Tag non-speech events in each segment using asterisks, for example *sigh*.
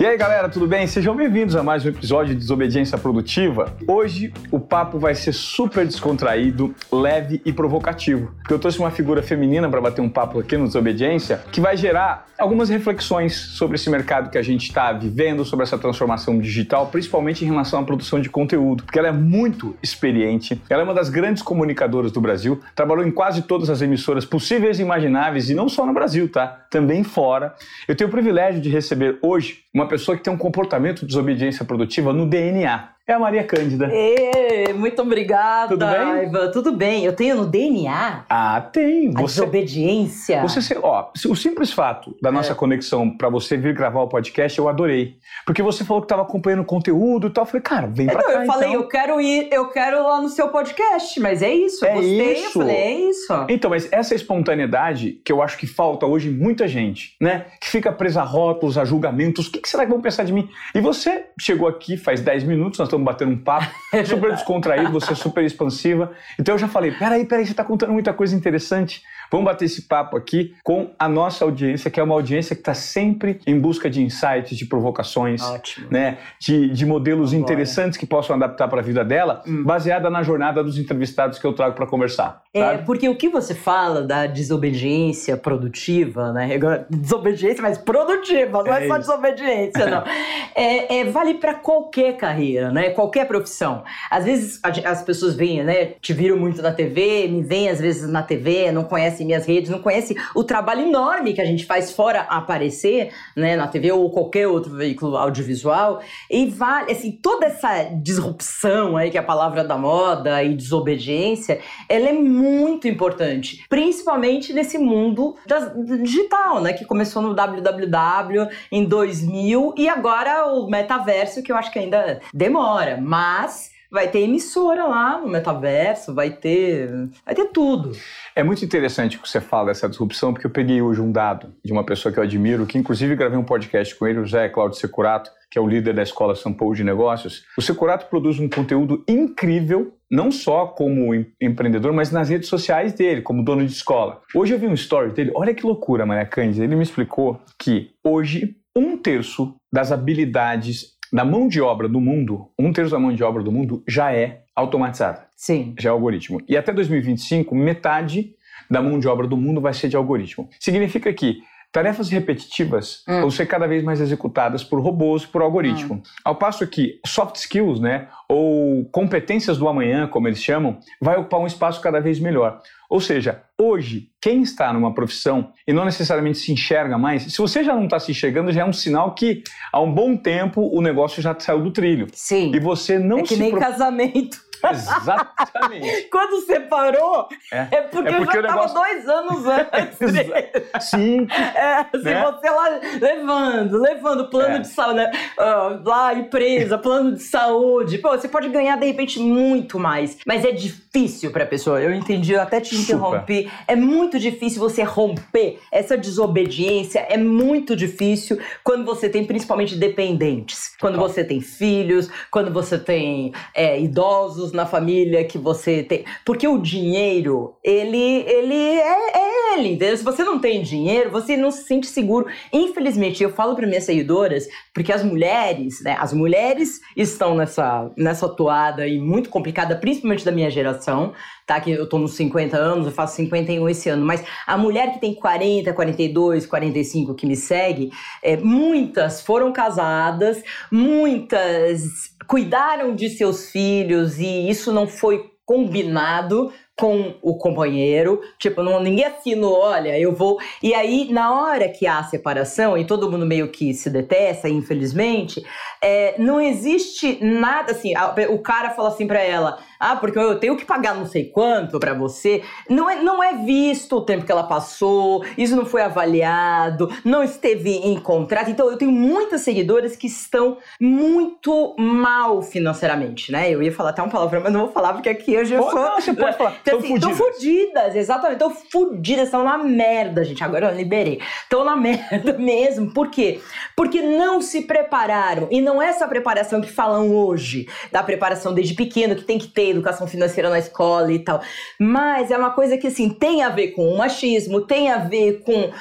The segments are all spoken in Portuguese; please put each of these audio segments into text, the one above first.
E aí, galera, tudo bem? Sejam bem-vindos a mais um episódio de Desobediência Produtiva. Hoje o papo vai ser super descontraído, leve e provocativo, porque eu trouxe uma figura feminina para bater um papo aqui no Desobediência que vai gerar algumas reflexões sobre esse mercado que a gente está vivendo, sobre essa transformação digital, principalmente em relação à produção de conteúdo, porque ela é muito experiente, ela é uma das grandes comunicadoras do Brasil, trabalhou em quase todas as emissoras possíveis e imagináveis, e não só no Brasil, tá? Também fora. Eu tenho o privilégio de receber hoje uma pessoa que tem um comportamento de desobediência produtiva no DNA é a Maria Cândida. Ê, muito obrigada, Tudo bem? Ivan. Tudo bem. Eu tenho no DNA Ah, tem. a Você, desobediência. você, se- ó, o simples fato da nossa conexão para você vir gravar o podcast, eu adorei. Porque você falou que estava acompanhando conteúdo e tal. Eu falei, cara, vem pra Não, cá eu falei, então. eu quero ir, eu quero ir lá no seu podcast, mas é isso, eu É gostei, isso. eu falei, é isso. Então, mas essa espontaneidade que eu acho que falta hoje em muita gente, né? Que fica presa a rótulos, a julgamentos. O que, que será que vão pensar de mim? E você chegou aqui faz 10 minutos, nós estamos batendo um papo, *laughs* É super descontraído, você é super expansiva. Então eu já falei: peraí, peraí, você está contando muita coisa interessante. Vamos bater esse papo aqui com a nossa audiência, que é uma audiência que está sempre em busca de insights, de provocações, Ótimo. né, de, de modelos Agora. interessantes que possam adaptar para a vida dela, Hum. baseada na jornada dos entrevistados que eu trago para conversar. É, sabe? porque o que você fala da desobediência produtiva, né? Agora, Desobediência, mas produtiva, não é, É só desobediência, não. *laughs* É, é, vale para qualquer carreira, né? Qualquer profissão. Às vezes as pessoas veem, né? Te viram muito na TV, me veem às vezes na TV, não conhecem minhas redes, não conhecem o trabalho enorme que a gente faz fora aparecer, né? Na TV ou qualquer outro veículo audiovisual. E vale, assim, toda essa disrupção aí, que é a palavra da moda, e desobediência, ela é muito importante, principalmente nesse mundo das- digital, né, que começou no www em 2000 e agora o metaverso que eu acho que ainda demora, mas vai ter emissora lá no metaverso, vai ter, vai ter tudo. É muito interessante que você fala dessa disrupção, porque eu peguei hoje um dado de uma pessoa que eu admiro, que inclusive gravei um podcast com ele, o José Cláudio Securato, que é o líder da Escola São Paulo de Negócios. O Securato produz um conteúdo incrível, não só como em- empreendedor, mas nas redes sociais dele, como dono de escola. Hoje eu vi um story dele, olha que loucura, Maria Cândida. Ele me explicou que hoje um terço das habilidades da mão de obra do mundo, um terço da mão de obra do mundo já é automatizada Sim. já é algoritmo. E até 2025, metade da mão de obra do mundo vai ser de algoritmo. Significa que tarefas repetitivas Hum. vão ser cada vez mais executadas por robôs, por algoritmo. Ao passo que soft skills, né, ou competências do amanhã, como eles chamam, vai ocupar um espaço cada vez melhor. Ou seja, hoje, quem está numa profissão e não necessariamente se enxerga mais, se você já não está se enxergando, já é um sinal que há um bom tempo o negócio já saiu do trilho. Sim. E você não é que se nem pro- casamento. Exatamente. *laughs* Quando separou, É. é porque, É porque eu já tava negócio- dois anos *laughs* antes. Sim, *laughs* É, se Né? você lá levando, levando plano É. de saúde, né? Ah, lá empresa, plano de saúde, pô, você pode ganhar de repente muito mais, mas é difícil pra pessoa. Eu entendi, eu até te Super. interrompi. É muito difícil você romper essa desobediência, é muito difícil quando você tem principalmente dependentes, quando você tem filhos, quando você tem é, idosos na família que você tem, porque o dinheiro ele ele é, é ele, entendeu? Se você não tem dinheiro, você não se sente seguro. Infelizmente, eu falo para minhas seguidoras, porque as mulheres, né, as mulheres estão nessa nessa toada aí muito complicada, principalmente da minha geração, tá? Que eu tô nos 50 anos, eu faço 51 esse ano, mas a mulher que tem 40, 42, 45 que me segue, é, muitas foram casadas, muitas cuidaram de seus filhos e isso não foi combinado com o companheiro, tipo, não, ninguém assinou, olha, eu vou. E aí, na hora que há a separação, e todo mundo meio que se detesta, infelizmente, é, não existe nada assim. a- o cara fala assim pra ela: ah, porque eu tenho que pagar não sei quanto pra você. Não é, não é visto o tempo que ela passou, isso não foi avaliado, não esteve em contrato. Então, eu tenho muitas seguidoras que estão muito mal financeiramente, né? Eu ia falar até uma palavra, mas não vou falar, porque aqui hoje eu Pô, sou. não, você pode falar. Então, Tão assim, fudidas. fudidas, exatamente. Tão fudidas, estão na merda, gente. Agora eu liberei. Estão na *laughs* merda mesmo. Por quê? Porque não se prepararam. E não é essa preparação que falam hoje, da preparação desde pequeno, que tem que ter educação financeira na escola e tal. Mas é uma coisa que, assim, tem a ver com o machismo, tem a ver com uh,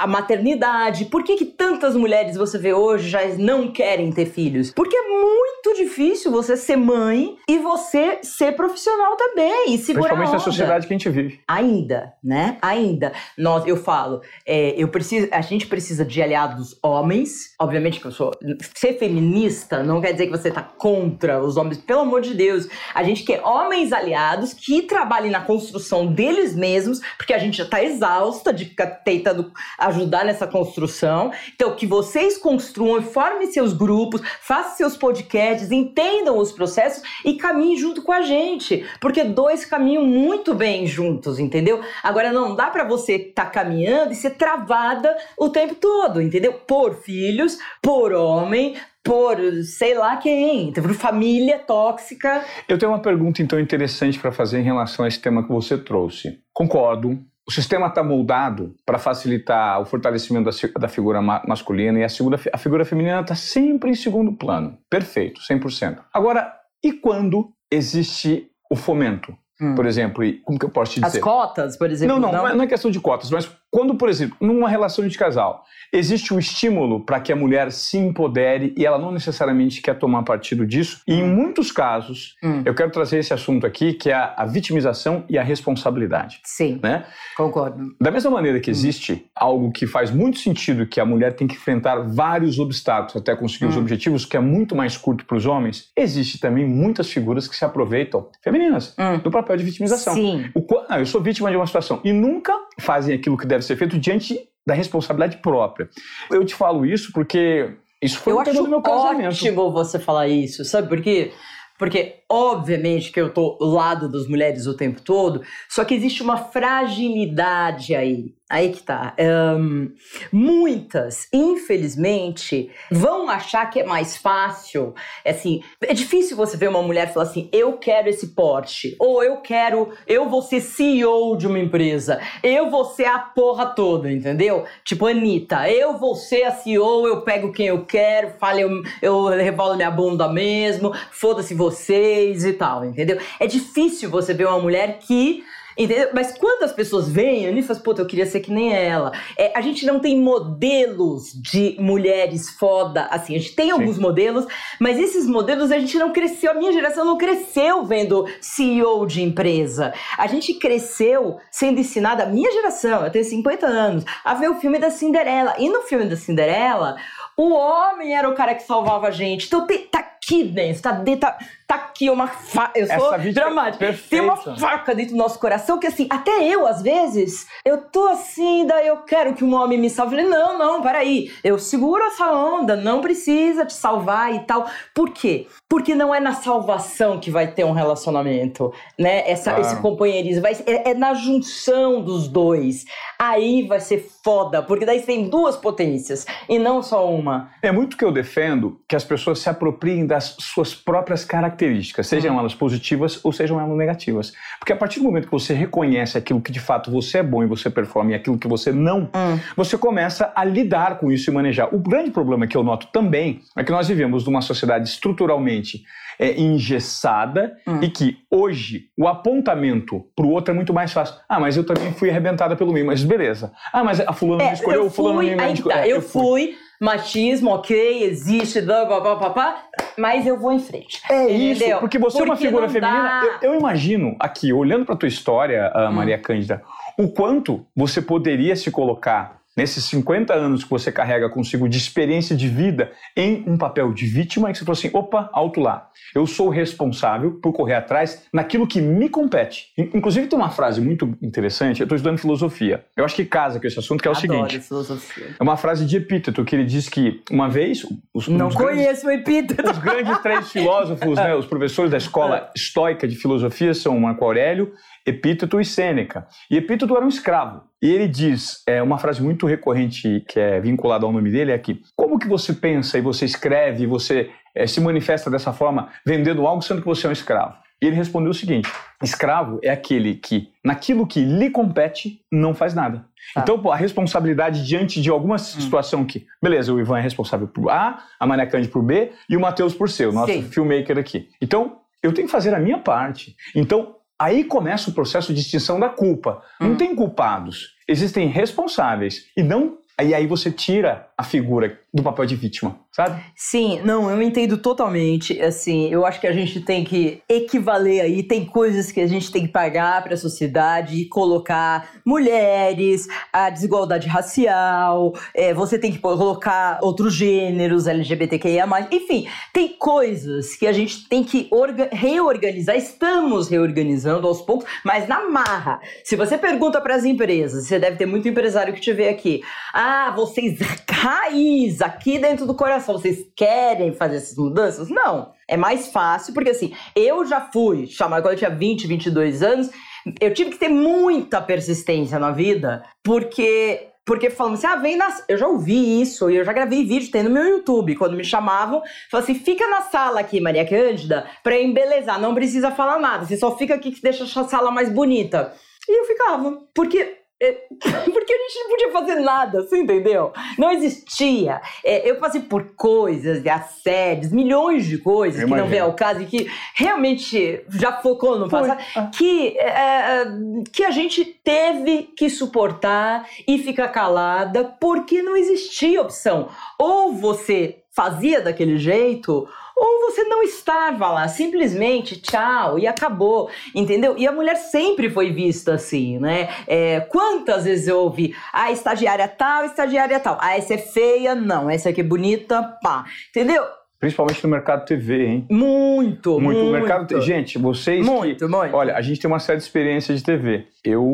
a maternidade. Por que, que tantas mulheres você vê hoje já não querem ter filhos? Porque é muito difícil você ser mãe e você ser profissional também e segurar Principalmente na sociedade que a gente vive. Ainda, né? Ainda. Nós, eu falo, é, eu preciso, a gente precisa de aliados homens. Obviamente que eu sou. Ser feminista não quer dizer que você tá contra os homens. Pelo amor de Deus. A gente quer homens aliados que trabalhem na construção deles mesmos, porque a gente já tá exausta de ficar tentando ajudar nessa construção. Então, que vocês construam, formem seus grupos, façam seus podcasts, entendam os processos e caminhem junto com a gente. Porque dois caminham muito bem juntos, entendeu? Agora, não dá para você estar tá caminhando e ser travada o tempo todo, entendeu? Por filhos, por homem, por sei lá quem, por família tóxica. Eu tenho uma pergunta então interessante para fazer em relação a esse tema que você trouxe. Concordo. O sistema está moldado para facilitar o fortalecimento da, da figura ma masculina e a, segura, a figura feminina está sempre em segundo plano. Perfeito, 100%. Agora, e quando existe o fomento? Hum. Por exemplo, e como que eu posso te dizer? As cotas, por exemplo. Não, não, não, não é questão de cotas, mas quando, por exemplo, numa relação de casal, existe um estímulo para que a mulher se empodere e ela não necessariamente quer tomar partido disso, e em hum. muitos casos, hum. eu quero trazer esse assunto aqui, que é a, a, vitimização e a responsabilidade. Sim. Né? Concordo. Da mesma maneira que hum. existe hum. algo que faz muito sentido que a mulher tem que enfrentar vários obstáculos até conseguir hum. os objetivos, que é muito mais curto para os homens, existe também muitas figuras que se aproveitam, femininas, hum. do papel de vitimização. Sim. O, ah, eu sou vítima de uma situação e nunca fazem aquilo que deve ser feito diante da responsabilidade própria. Eu te falo isso porque isso foi eu um acho do meu casamento. ótimo você falar isso, sabe por quê? Porque, obviamente, que eu tô lado das mulheres o tempo todo, só que existe uma fragilidade aí. Aí que tá. Um, muitas, infelizmente, vão achar que é mais fácil. É assim, é difícil você ver uma mulher falar assim: eu quero esse porte, ou eu quero, eu vou ser CEO de uma empresa, eu vou ser a porra toda, entendeu? Tipo, Anitta, eu vou ser a CEO, eu pego quem eu quero, falo, eu, eu revolo minha bunda mesmo, foda-se vocês e tal, entendeu? É difícil você ver uma mulher que Entendeu? Mas quando as pessoas vêm, a Anif fala, puta, eu queria ser que nem ela. É, a gente não tem modelos de mulheres foda, assim, a gente tem Sim. alguns modelos, mas esses modelos a gente não cresceu, a minha geração não cresceu vendo CEO de empresa. A gente cresceu sendo ensinada, a minha geração, eu tenho 50 anos, a ver o filme da Cinderela. E no filme da Cinderela, o homem era o cara que salvava a gente. Então tá aqui dentro, tá dentro, tá, tá aqui uma faca. Eu sou é dramática. Tem uma faca dentro do nosso coração que, assim, até eu, às vezes, eu tô assim, daí eu quero que um homem me salve. Eu falei, não, não, peraí. Eu seguro essa onda, não precisa te salvar e tal. Por quê? Porque não é na salvação que vai ter um relacionamento, né? Essa, ah. Esse companheirismo. Vai, é, é na junção dos dois. Aí vai ser foda, porque daí você tem duas potências e não só uma. É muito que eu defendo que as pessoas se apropriem das suas próprias características, sejam uhum. elas positivas ou sejam elas negativas. Porque a partir do momento que você reconhece aquilo que de fato você é bom e você performa e aquilo que você não, uhum. você começa a lidar com isso e manejar. O grande problema que eu noto também é que nós vivemos numa sociedade estruturalmente é, engessada hum. e que hoje o apontamento para o outro é muito mais fácil. Ah, mas eu também fui arrebentada pelo mim, mas beleza. Ah, mas a fulana é, me escolheu, o fulano me escolheu. Tá, é, eu, eu fui. fui machismo, ok, existe, blá, blá, blá, blá, blá, mas eu vou em frente. É entendeu? isso, porque você porque é uma figura feminina. Eu, eu, imagino aqui, olhando para tua história, hum. Maria Cândida, o quanto você poderia se colocar nesses 50 anos que você carrega consigo de experiência de vida em um papel de vítima, que você falou assim: opa, alto lá. Eu sou responsável por correr atrás naquilo que me compete. Inclusive, tem uma frase muito interessante. Eu estou estudando filosofia. Eu acho que casa com esse assunto, que é o Adoro seguinte: filosofia. É uma frase de Epíteto que ele diz que uma vez. Os, Não conheço grandes, o Epíteto. Os grandes três filósofos, né, os professores da escola *laughs* estoica de filosofia são Marco Aurélio, Epíteto e Sêneca. E Epíteto era um escravo. E ele diz, é, uma frase muito recorrente que é vinculada ao nome dele é que como que você pensa e você escreve e você é, se manifesta dessa forma vendendo algo sendo que você é um escravo? E ele respondeu o seguinte: escravo é aquele que, naquilo que lhe compete, não faz nada. Tá. Então, pô, a responsabilidade diante de alguma hum. situação que, beleza, o Ivan é responsável por A, a Maria Cândido por B e o Matheus por C, o nosso Sim. filmmaker aqui. Então, eu tenho que fazer a minha parte. Então, aí começa o processo de extinção da culpa. Não Hum. tem culpados, existem responsáveis. E não. E aí você tira a figura do papel de vítima, sabe? Sim, não, eu entendo totalmente. Assim, eu acho que a gente tem que equivaler aí, tem coisas que a gente tem que pagar para a sociedade e colocar mulheres, a desigualdade racial, é, você tem que colocar outros gêneros, LGBTQIA, enfim, tem coisas que a gente tem que orga- reorganizar. Estamos reorganizando aos poucos, mas na marra. Se você pergunta para as empresas, você deve ter muito empresário que te vê aqui. Ah, vocês raiz aqui dentro do coração, vocês querem fazer essas mudanças? Não. É mais fácil, porque assim, eu já fui chamada quando eu tinha 20, 22 anos, eu tive que ter muita persistência na vida, porque porque falando assim, ah, vem na. Eu já ouvi isso, e eu já gravei vídeo, tem no meu YouTube. Quando me chamavam, falavam assim: fica na sala aqui, Maria Cândida, pra embelezar. Não precisa falar nada. Você só fica aqui que deixa a sala mais bonita. E eu ficava. Porque. É, *laughs* Porque a gente não podia fazer nada, você entendeu? Não existia. É, eu passei por coisas, assédios, milhões de coisas Eu que não vem ao caso e que realmente já focou no passado Ah. que, é, que a gente teve que suportar e ficar calada porque não existia opção. Ou você fazia daquele jeito, ou você não estava lá, simplesmente tchau e acabou, entendeu? E a mulher sempre foi vista assim, né? É, quantas vezes eu ouvi, ah, estagiária tal, estagiária tal, ah, essa é feia, não, essa aqui é bonita, pá, entendeu? Principalmente no mercado TV, hein? Muito, Muito. muito. O mercado Gente, vocês que- Muito, muito. Olha, a gente tem uma séria experiência de TV. Eu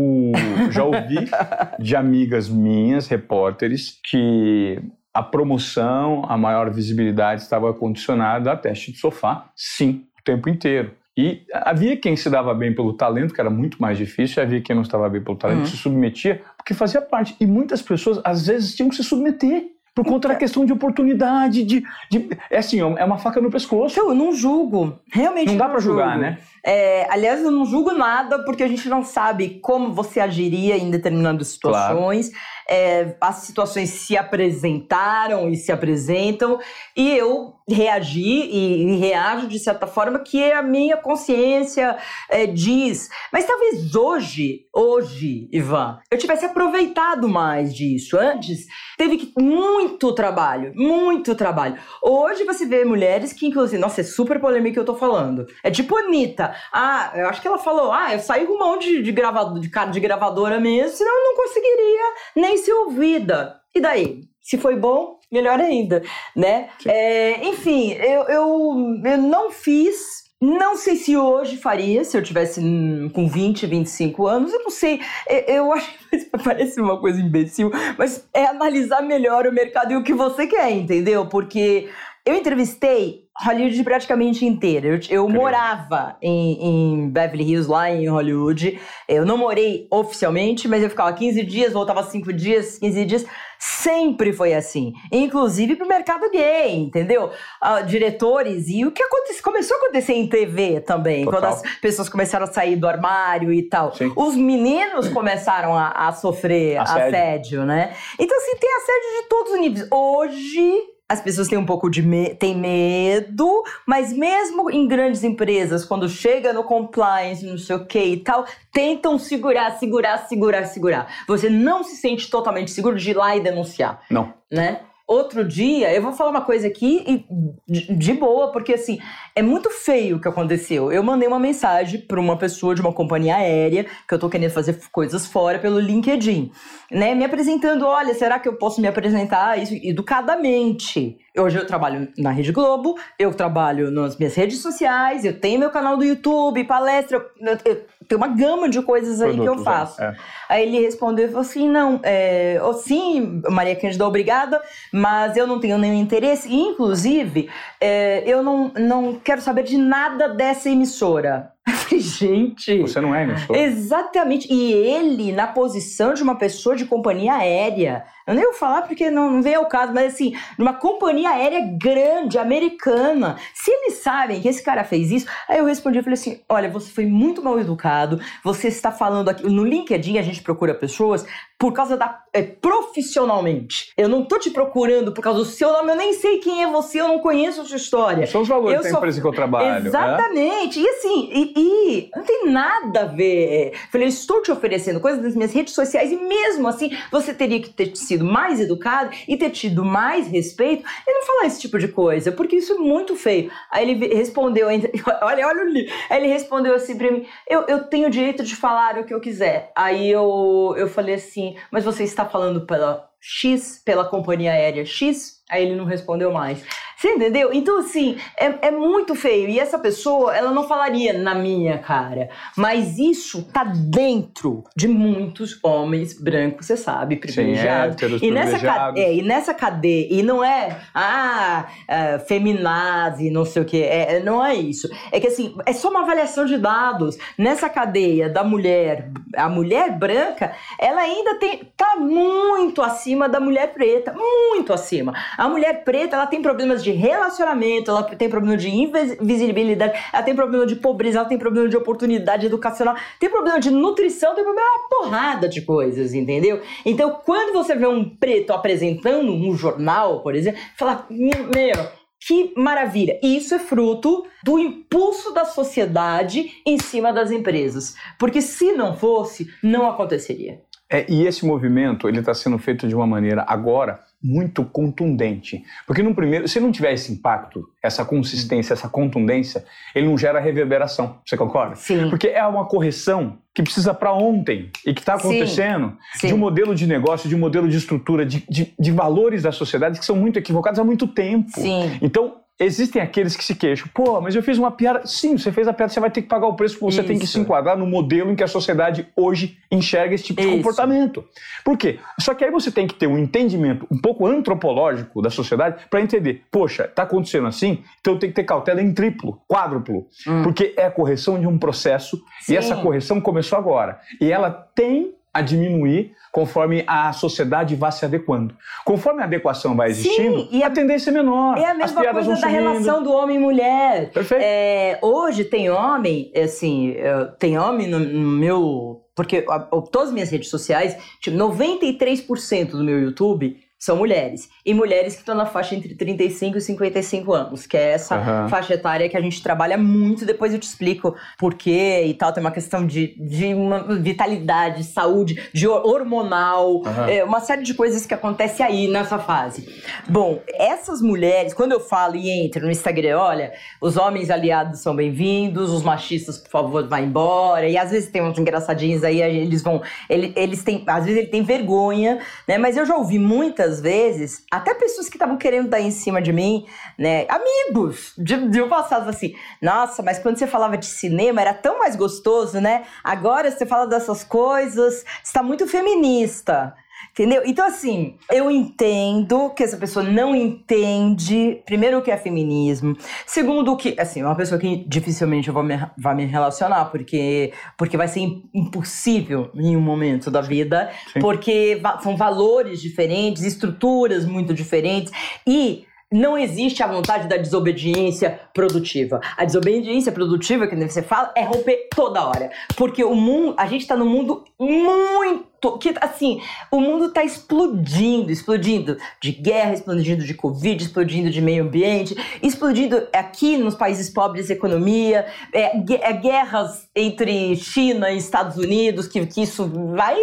já ouvi *laughs* de amigas minhas, repórteres, que a promoção, a maior visibilidade estava condicionada a teste de sofá, sim, o tempo inteiro. E havia quem se dava bem pelo talento, que era muito mais difícil, havia quem não estava bem pelo talento, Uhum. se submetia, porque fazia parte. E muitas pessoas, às vezes, tinham que se submeter. Por conta da questão de oportunidade, de, de- É assim, é uma faca no pescoço. Então, eu não julgo. Realmente Não dá pra julgar, né? É, aliás, eu não julgo nada porque a gente não sabe como você agiria em determinadas situações. É, as situações se apresentaram e se apresentam, e eu reagi e, e reajo de certa forma que a minha consciência é, diz. Mas talvez hoje, hoje, Ivan, eu tivesse aproveitado mais disso. Antes, teve que, muito trabalho, muito trabalho. Hoje você vê mulheres que, inclusive, nossa, é super polêmica que eu tô falando. É tipo Anitta. Ah, eu acho que ela falou: ah, eu saí com um monte de, de, gravado, de cara de gravadora mesmo, senão eu não conseguiria nem ser ouvida. E daí? Se foi bom, melhor ainda, né? É, enfim, eu, eu, eu não fiz. Não sei se hoje faria, se eu tivesse hum, com 20, 25 anos, eu não sei. Eu, eu acho que *laughs* parece uma coisa imbecil, mas é analisar melhor o mercado e o que você quer, entendeu? Porque eu entrevistei Hollywood praticamente inteira. Eu, eu morava em, em Beverly Hills, lá em Hollywood. Eu não morei oficialmente, mas eu ficava 15 dias, voltava 5 dias, 15 dias. Sempre foi assim. Inclusive pro mercado gay, entendeu? Ah, diretores. E o que começou a acontecer em TV também, Total. quando as pessoas começaram a sair do armário e tal. Sim. Os meninos começaram a, a sofrer Assédio. assédio, né? Então, assim, tem assédio de todos os níveis. Hoje, as pessoas têm um pouco de me têm medo, mas mesmo em grandes empresas, quando chega no compliance, não sei o que e tal, tentam segurar, segurar, segurar, segurar. Você não se sente totalmente seguro de ir lá e denunciar, Não. né? Outro dia, eu vou falar uma coisa aqui e de, boa, porque assim, é muito feio o que aconteceu. Eu mandei uma mensagem para uma pessoa de uma companhia aérea, que eu tô querendo fazer coisas fora pelo LinkedIn, né? Me apresentando, olha, será que eu posso me apresentar isso educadamente? Hoje eu trabalho na Rede Globo, eu trabalho nas minhas redes sociais, eu tenho meu canal do YouTube, palestra, eu, eu, tenho uma gama de coisas aí que eu Produtos, faço. é. Aí ele respondeu e falou assim: não, é, oh, sim, Maria Cândida, obrigada, mas eu não tenho nenhum interesse. E, inclusive, é, eu não, não quero saber de nada dessa emissora. *laughs* gente. Você não é, sou. Exatamente. E ele, na posição de uma pessoa de companhia aérea. Eu nem vou falar porque não, não vem ao caso, mas assim, numa companhia aérea grande, americana. Se eles sabem que esse cara fez isso, aí eu respondi, eu falei assim: olha, você foi muito mal educado, você está falando aqui. No LinkedIn a gente procura pessoas por causa da. É, profissionalmente. Eu não tô te procurando por causa do seu nome, eu nem sei quem é você, eu não conheço a sua história. São os valores Eu da só- empresa que eu trabalho. Exatamente. E assim, e, e não tem nada a ver. Falei, eu estou te oferecendo coisas nas minhas redes sociais e mesmo assim você teria que ter sido mais educado e ter tido mais respeito e não falar esse tipo de coisa, porque isso é muito feio. Aí ele respondeu, *laughs* olha, olha o li. Aí ele respondeu assim pra mim: eu, eu tenho o direito de falar o que eu quiser. Aí eu, eu falei assim, mas você está falando pela X, pela companhia aérea X? Aí ele não respondeu mais. Você entendeu? Então, assim, é, é muito feio. E essa pessoa, ela não falaria na minha cara. Mas isso tá dentro de muitos homens brancos, você sabe, privilegiados. héteros, e, nessa privilegiados. é, e nessa cadeia, e não é, ah, é, feminazi, não sei o quê, é, é- não é isso. É que assim, é só uma avaliação de dados. Nessa cadeia da mulher, a mulher branca, ela ainda tem, tá muito acima da mulher preta, muito acima. A mulher preta, ela tem problemas de relacionamento, ela tem problema de invisibilidade, ela tem problema de pobreza, ela tem problema de oportunidade educacional, tem problema de nutrição, tem problema uma porrada de coisas, entendeu? Então, quando você vê um preto apresentando um jornal, por exemplo, fala, meu, que maravilha! Isso é fruto do impulso da sociedade em cima das empresas. Porque se não fosse, não aconteceria. É, e esse movimento ele está sendo feito de uma maneira agora muito contundente, porque no primeiro, se não tiver esse impacto, essa consistência, essa contundência, ele não gera reverberação. Você concorda? Sim. Porque é uma correção que precisa para ontem e que está Sim. acontecendo Sim. de um modelo de negócio, de um modelo de estrutura, de, de, de valores da sociedade que são muito equivocados há muito tempo. Sim. Então, existem aqueles que se queixam. Pô, mas eu fiz uma piada. Sim, você fez a piada, você vai ter que pagar o preço porque você tem que Isso. se enquadrar no modelo em que a sociedade hoje enxerga esse tipo de Isso. comportamento. Por quê? Só que aí você tem que ter um entendimento um pouco antropológico da sociedade para entender. Poxa, tá acontecendo assim, então eu tenho que ter cautela em triplo, quádruplo. Hum. Porque é a correção de um processo Sim. e essa correção começou agora. E ela tem a diminuir conforme a sociedade vá se adequando. Conforme a adequação vai existindo, Sim, e a- a tendência é menor. É a mesma coisa da relação do homem e mulher. Perfeito. É, hoje tem homem, assim, é, tem homem no, no meu. Porque a- a- todas as minhas redes sociais, tipo, 93% do meu YouTube são mulheres. E mulheres que estão na faixa entre 35 e 55 anos, que é essa Aham. faixa etária que a gente trabalha muito. Depois eu te explico por quê e tal. Tem uma questão de, de uma vitalidade, saúde, de hor- hormonal, Aham. é, uma série de coisas que acontece aí nessa fase. Bom, essas mulheres, quando eu falo e entro no Instagram, olha, os homens aliados são bem-vindos, os machistas, por favor, vá embora. E às vezes tem uns engraçadinhos aí, aí eles vão. ele- Eles têm. Às vezes ele tem vergonha, né? Mas eu já ouvi muitas vezes, até pessoas que estavam querendo dar em cima de mim, né? Amigos de, de um passado assim, nossa, mas quando você falava de cinema era tão mais gostoso, né? Agora você fala dessas coisas, está muito feminista. Entendeu? Então, assim, eu entendo que essa pessoa não entende, primeiro, o que é feminismo, segundo, o que, assim, é uma pessoa que dificilmente eu vou me, vai me relacionar, porque, porque vai ser im- impossível em um momento da vida, Sim. porque são valores diferentes, estruturas muito diferentes, e não existe a vontade da desobediência produtiva. A desobediência produtiva, que você fala, é romper toda hora. Porque o mundo, a gente tá num mundo muito. Que, assim, o mundo tá explodindo, explodindo de guerra, explodindo de Covid, explodindo de meio ambiente, explodindo aqui nos países pobres economia, é, é guerras entre China e Estados Unidos, que, que isso vai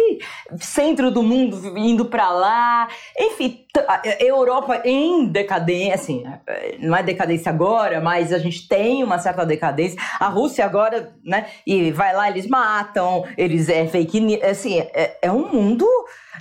centro do mundo indo pra lá, enfim, Europa em decadência, assim, eh, não é decadência agora, mas a gente tem uma certa decadência. A Rússia agora, né, e vai lá, eles matam, eles é fake news, assim, é, é um mundo,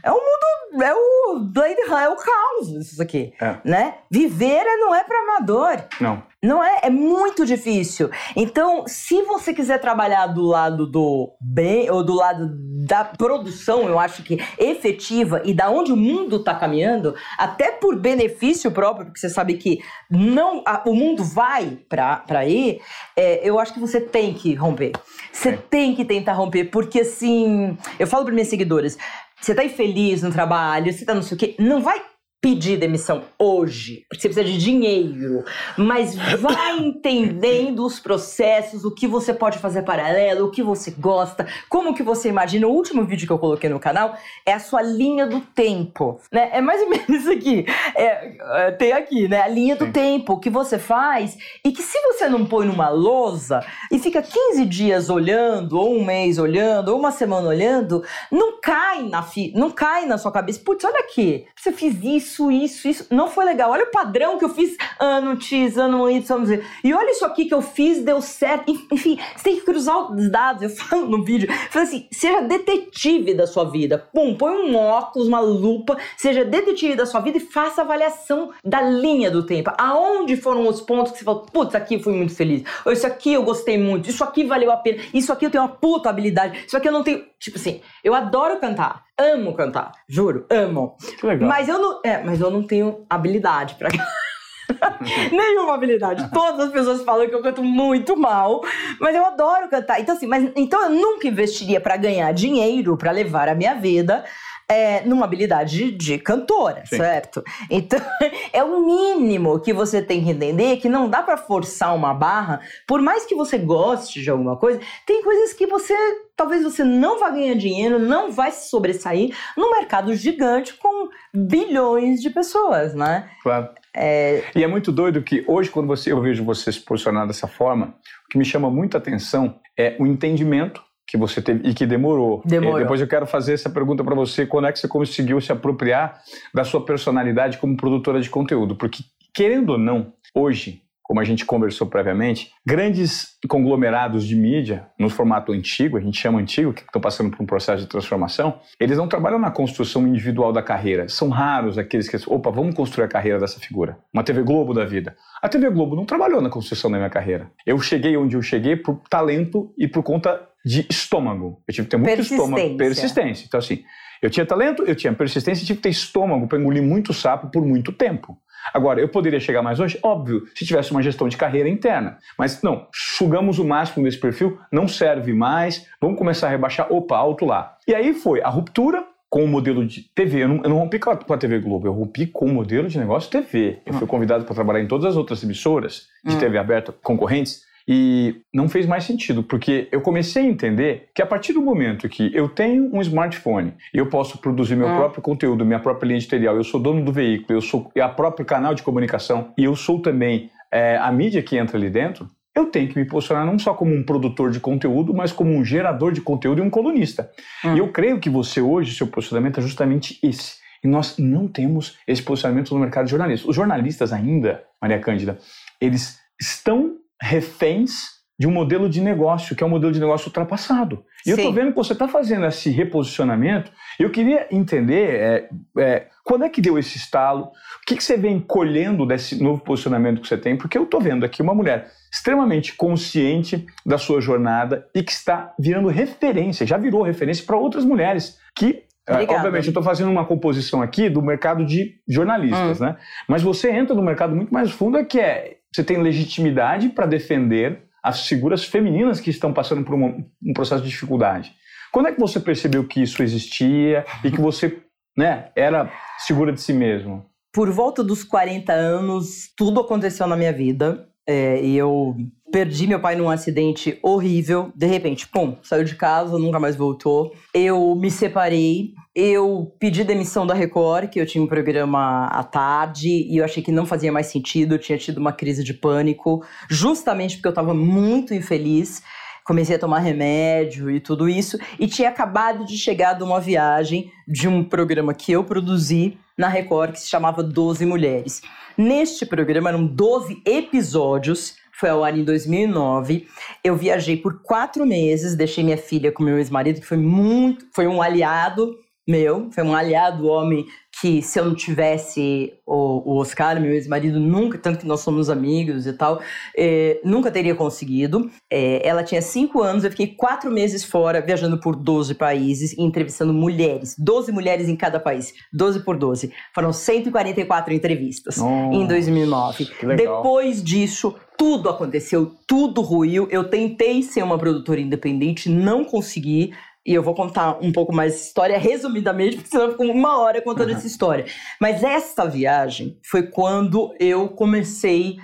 é um mundo, é o Blade Runner, é o caos isso aqui, É. né? Viver é- não é para amador. Não. Não é? É muito difícil. Então, se você quiser trabalhar do lado do bem ou do lado da produção, eu acho que efetiva e da onde o mundo está caminhando, até por benefício próprio, porque você sabe que não a, o mundo vai para aí, é, eu acho que você tem que romper. Você é. tem que tentar romper, porque assim, eu falo para minhas seguidoras, você tá infeliz no trabalho, você tá não sei o quê, não vai pedir demissão hoje, porque você precisa de dinheiro, mas vai *coughs* entendendo os processos, o que você pode fazer paralelo, o que você gosta, como que você imagina. O último vídeo que eu coloquei no canal é a sua linha do tempo, né? É mais ou menos isso aqui. É, é, tem aqui, né? A linha do Sim. tempo que você faz e que se você não põe numa lousa e fica 15 dias olhando, ou um mês olhando, ou uma semana olhando, não cai na, fi, não cai na sua cabeça. Putz, olha aqui, você fez isso isso, isso, isso. Não foi legal. Olha o padrão que eu fiz ano X, ano Y, dizer. E olha isso aqui que eu fiz, deu certo. Enfim, você tem que cruzar os dados. Eu *laughs* falo no vídeo. Eu assim, seja detetive da sua vida. Pum, põe um óculos, uma lupa, seja detetive da sua vida e faça avaliação da linha do tempo. Aonde foram os pontos que você falou, putz, aqui eu fui muito feliz. Ou isso aqui eu gostei muito, isso aqui valeu a pena, isso aqui eu tenho uma puta habilidade, isso aqui eu não tenho. Tipo assim, eu adoro cantar. Amo cantar, juro, amo. Que legal. Mas eu não, é, mas eu não tenho habilidade para *laughs* Nenhuma habilidade. *laughs* Todas as pessoas falam que eu canto muito mal, mas eu adoro cantar. Então, assim, mas então eu nunca investiria para ganhar dinheiro, para levar a minha vida é, numa habilidade de, cantora, Sim. certo? Então, *laughs* é o mínimo que você tem que entender que não dá para forçar uma barra, por mais que você goste de alguma coisa, tem coisas que você talvez você não vá ganhar dinheiro, não vai se sobressair num mercado gigante com bilhões de pessoas, né? Claro. É... E é muito doido que hoje, quando você, eu vejo você se posicionar dessa forma, o que me chama muita atenção é o entendimento que você teve e que demorou. demorou. E depois eu quero fazer essa pergunta para você: quando é que você conseguiu se apropriar da sua personalidade como produtora de conteúdo? Porque, querendo ou não, hoje, como a gente conversou previamente, grandes conglomerados de mídia, no formato antigo, a gente chama antigo, que estão passando por um processo de transformação, eles não trabalham na construção individual da carreira. São raros aqueles que, opa, vamos construir a carreira dessa figura. Uma TV Globo da vida. A TV Globo não trabalhou na construção da minha carreira. Eu cheguei onde eu cheguei por talento e por conta de estômago. Eu tive que ter muito estômago, persistência. Então, assim, eu tinha talento, eu tinha persistência tive que ter estômago para engolir muito sapo por muito tempo. Agora, eu poderia chegar mais longe? Óbvio, se tivesse uma gestão de carreira interna. Mas não, sugamos o máximo desse perfil, não serve mais, vamos começar a rebaixar, opa, alto lá. E aí foi a ruptura com o modelo de TV. Eu não, eu não rompi com a, com a, TV Globo, eu rompi com o modelo de negócio TV. Eu fui convidado para trabalhar em todas as outras emissoras de hum. TV aberta concorrentes e não fez mais sentido, porque eu comecei a entender que a partir do momento que eu tenho um smartphone e eu posso produzir meu ah. próprio conteúdo, minha própria linha editorial, eu sou dono do veículo, eu sou a próprio canal de comunicação e eu sou também é, a mídia que entra ali dentro, eu tenho que me posicionar não só como um produtor de conteúdo, mas como um gerador de conteúdo e um colunista. Hum. E eu creio que você hoje, seu posicionamento é justamente esse. E nós não temos esse posicionamento no mercado de jornalistas. Os jornalistas ainda, Maria Cândida, eles estão reféns de um modelo de negócio, que é um modelo de negócio ultrapassado. E Sim. eu estou vendo que você está fazendo esse reposicionamento. Eu queria entender é, é, quando é que deu esse estalo, o que, que você vem colhendo desse novo posicionamento que você tem, porque eu estou vendo aqui uma mulher extremamente consciente da sua jornada e que está virando referência, já virou referência para outras mulheres que é, obviamente, eu estou fazendo uma composição aqui do mercado de jornalistas, hum. né? Mas você entra no mercado muito mais fundo, que é você tem legitimidade para defender as figuras femininas que estão passando por um, um processo de dificuldade. Quando é que você percebeu que isso existia e que você né, era segura de si mesmo? Por volta dos 40 anos, tudo aconteceu na minha vida. É, e eu perdi meu pai num acidente horrível. De repente, pum, saiu de casa, nunca mais voltou. Eu me separei. Eu pedi demissão da Record, que eu tinha um programa à tarde, e eu achei que não fazia mais sentido. Eu tinha tido uma crise de pânico, justamente porque eu estava muito infeliz. Comecei a tomar remédio e tudo isso, e tinha acabado de chegar de uma viagem de um programa que eu produzi na Record, que se chamava Doze Mulheres. Neste programa eram 12 episódios, foi ao ar em 2009. Eu viajei por quatro meses, deixei minha filha com meu ex-marido, que foi muito, foi um aliado meu, foi um aliado homem que se eu não tivesse o, o Oscar, meu ex-marido, nunca, tanto que nós somos amigos e tal, é, nunca teria conseguido. É, ela tinha cinco anos, eu fiquei quatro meses fora, viajando por 12 países e entrevistando mulheres. 12 mulheres em cada país. 12 por 12. Foram 144 entrevistas oh, em 2009. Depois disso, tudo aconteceu, tudo ruiu. Eu tentei ser uma produtora independente, não consegui. E eu vou contar um pouco mais essa história, resumidamente, porque senão eu fico uma hora contando uhum. essa história. Mas essa viagem foi quando eu comecei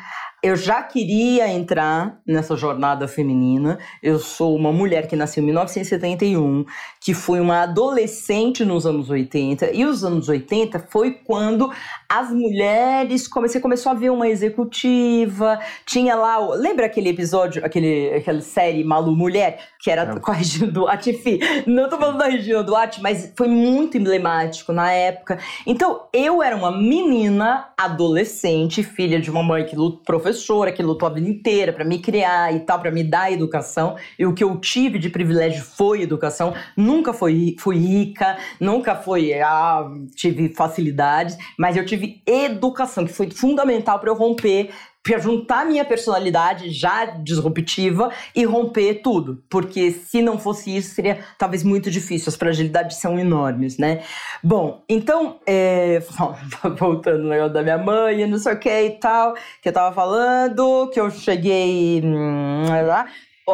eu já queria entrar nessa jornada feminina. Eu sou uma mulher que nasceu em 1971, que foi uma adolescente nos anos 80, e os anos 80 foi quando as mulheres comecei começou a ver uma executiva, tinha lá, lembra aquele episódio, aquele aquela série Malu Mulher, que era é. com a Regina Duarte, enfim, não tô falando da Regina Duarte, mas foi muito emblemático na época. Então, eu era uma menina adolescente, filha de uma mãe que lutou professora que lutou a vida inteira para me criar e tal, para me dar educação. E o que eu tive de privilégio foi educação. Nunca fui, fui rica, nunca fui, ah, tive facilidades, mas eu tive educação, que foi fundamental para eu romper juntar minha personalidade já disruptiva e romper tudo. Porque se não fosse isso, seria talvez muito difícil. As fragilidades são enormes, né? Bom, então, é, *laughs* voltando no negócio da minha mãe, não sei o que e tal, que eu tava falando, que eu cheguei hum,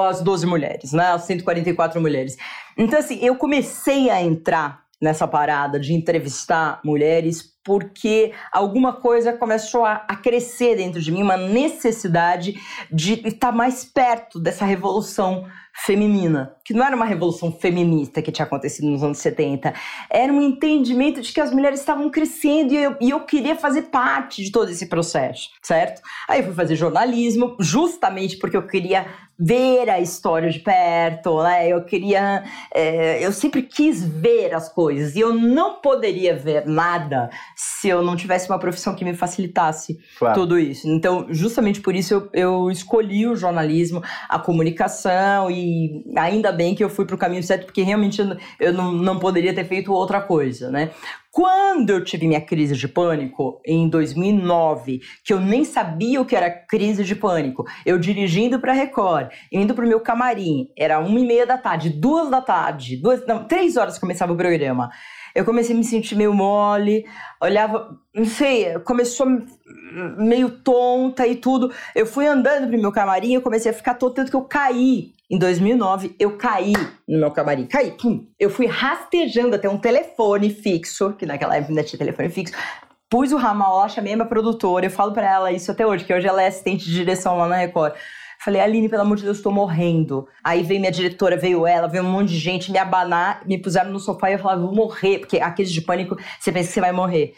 as 12 mulheres, né? As 144 mulheres. Então, assim, eu comecei a entrar nessa parada de entrevistar mulheres porque alguma coisa começou a, a, crescer dentro de mim, uma necessidade de estar mais perto dessa revolução feminina, que não era uma revolução feminista que tinha acontecido nos anos 70, era um entendimento de que as mulheres estavam crescendo e eu, e eu queria fazer parte de todo esse processo, certo? Aí eu fui fazer jornalismo, justamente porque eu queria ver a história de perto, né? Eu queria, é, eu sempre quis ver as coisas e eu não poderia ver nada se eu não tivesse uma profissão que me facilitasse claro. tudo isso. Então, justamente por isso eu, eu escolhi o jornalismo, a comunicação e ainda bem que eu fui para o caminho certo porque realmente eu, não, não poderia ter feito outra coisa, né? Quando eu tive minha crise de pânico, em 2009, que eu nem sabia o que era crise de pânico, eu dirigindo para Record, indo pro meu camarim, era uma e meia da tarde, duas da tarde, duas, não, três horas começava o programa. Eu comecei a me sentir meio mole, olhava, não sei, começou meio tonta e tudo. Eu fui andando pro meu camarim, eu comecei a ficar tonta, tanto que eu caí em 2009, eu caí no meu camarim. Caí, pum. Eu fui rastejando até um telefone fixo, que naquela época ainda tinha telefone fixo. Pus o ramal chamei a minha produtora. Eu falo para ela isso até hoje, que hoje ela é assistente de direção lá na Record. Falei, Aline, pelo amor de Deus, tô morrendo. Aí veio minha diretora, veio ela, veio um monte de gente me abanar, me puseram no sofá e eu falava, vou morrer. Porque aqueles de pânico, você pensa que você vai morrer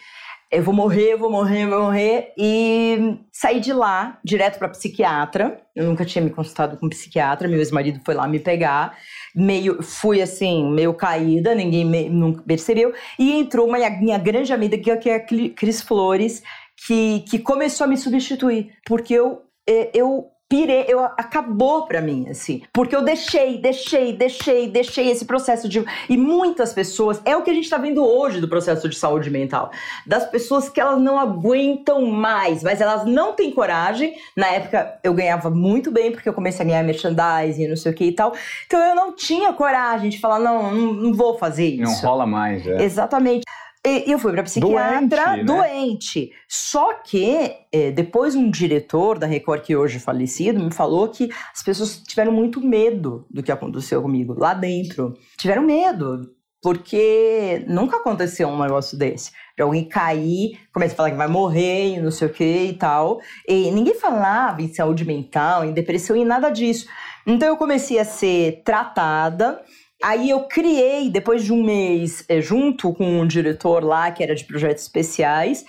eu vou morrer, eu vou morrer, eu vou morrer. E saí de lá direto para psiquiatra. Eu nunca tinha me consultado com psiquiatra, meu ex-marido foi lá me pegar. Meio, fui assim, meio caída, ninguém me, nunca percebeu. E entrou uma minha grande amiga, que é a Cris Flores, que, que começou a me substituir. Porque eu, é, eu pirei, eu acabou para mim, assim, porque eu deixei, deixei, deixei, deixei esse processo de e muitas pessoas é o que a gente tá vendo hoje do processo de saúde mental, das pessoas que elas não aguentam mais, mas elas não têm coragem. Na época eu ganhava muito bem porque eu comecei a ganhar merchandising, não sei o que e tal. Então eu não tinha coragem de falar não, não, não vou fazer isso. Não rola mais, é. Exatamente. Eu fui para psiquiatra doente, né? doente. Só que é, depois um diretor da Record que hoje é falecido me falou que as pessoas tiveram muito medo do que aconteceu comigo lá dentro. Tiveram medo, porque nunca aconteceu um negócio desse. De alguém cair, começa a falar que vai morrer e não sei o que e tal. E ninguém falava em saúde mental, em depressão e nada disso. Então eu comecei a ser tratada Aí eu criei, depois de um mês, é, junto com um diretor lá, que era de projetos especiais,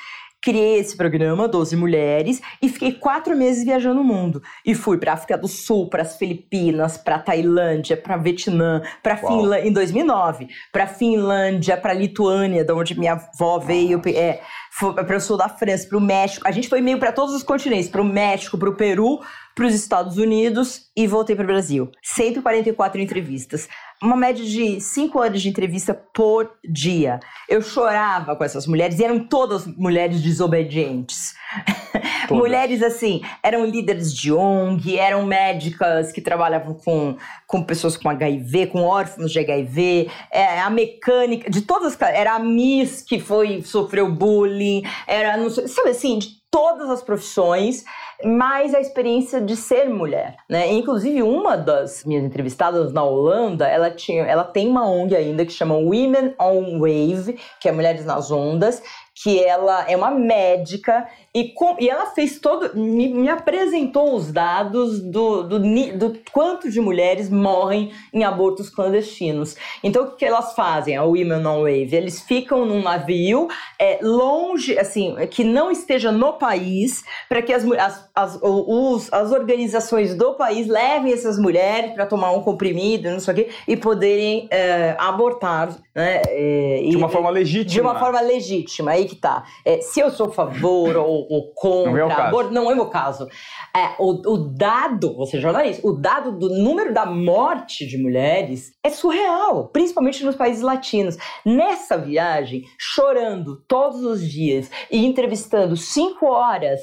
criei esse programa, 12 Mulheres, e fiquei quatro meses viajando o mundo. E fui para África do Sul, para as Filipinas, para Tailândia, para Vietnã, para Finlândia, em 2009, para Finlândia, para Lituânia, de onde minha avó veio, é, para o sul da França, para o México. A gente foi meio para todos os continentes, para o México, para o Peru, para os Estados Unidos e voltei para o Brasil. 144 entrevistas. Uma média de cinco horas de entrevista por dia. Eu chorava com essas mulheres e eram todas mulheres desobedientes. *laughs* mulheres assim, eram líderes de ONG, eram médicas que trabalhavam com, com pessoas com HIV, com órfãos de HIV, é, a mecânica, de todas as. Era a Miss que foi, sofreu bullying, era, não sei, sabe assim, de todas as profissões mais a experiência de ser mulher, né? Inclusive uma das minhas entrevistadas na Holanda, ela tinha, ela tem uma ONG ainda que chama Women on Wave, que é Mulheres nas Ondas, que ela é uma médica e, com, e ela fez todo. Me, me apresentou os dados do, do, do, quanto de mulheres morrem em abortos clandestinos. Então, o que, que elas fazem, a Women on Wave? Eles ficam num navio é, longe, assim, que não esteja no país, para que as, as, as, os, as organizações do país levem essas mulheres para tomar um comprimido, não sei o quê, e poderem é, abortar. Né, é, de uma e, forma legítima. De uma forma legítima, aí que tá. É, se eu sou a favor *laughs* ou ou contra não é aborto. Não é o meu caso. É, o, o dado, você é jornalista, o dado do número da morte de mulheres é surreal, principalmente nos países latinos. Nessa viagem, chorando todos os dias e entrevistando cinco horas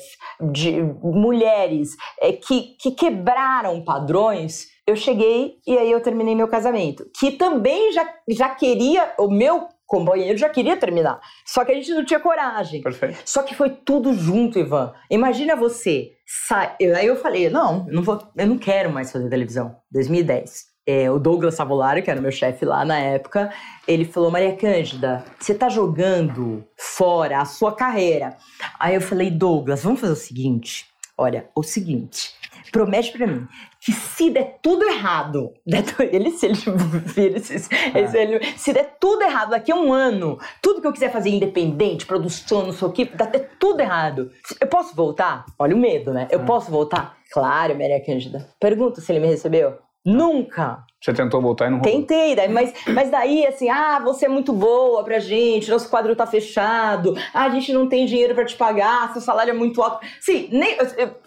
de mulheres é, que, que quebraram padrões, eu cheguei e aí eu terminei meu casamento, que também já, já queria, o meu companheiro já queria terminar. Só que a gente não tinha coragem. Perfeito. Só que foi tudo junto, Ivan. Imagina você sai. Aí eu falei, não, eu não vou, eu não quero mais fazer televisão. 2010. É, o Douglas Savolari, que era meu chefe lá na época, ele falou: Maria Cândida, você tá jogando fora a sua carreira. Aí eu falei: Douglas, vamos fazer o seguinte. Olha, o seguinte, promete para mim que se der tudo errado, *laughs* ele se ele, ele, se, ah. ele, se der tudo errado daqui a um ano, tudo que eu quiser fazer independente, produção, não sei o que, dá tudo errado. Eu posso voltar? Olha o medo, né? Eu ah. posso voltar? Claro, Maria Cândida. Pergunta se ele me recebeu. Nunca. Você tentou voltar e não? Tentei, daí, mas, mas daí assim, ah, você é muito boa pra gente, nosso quadro tá fechado, ah, a gente não tem dinheiro para te pagar, seu salário é muito alto. Sim, nem,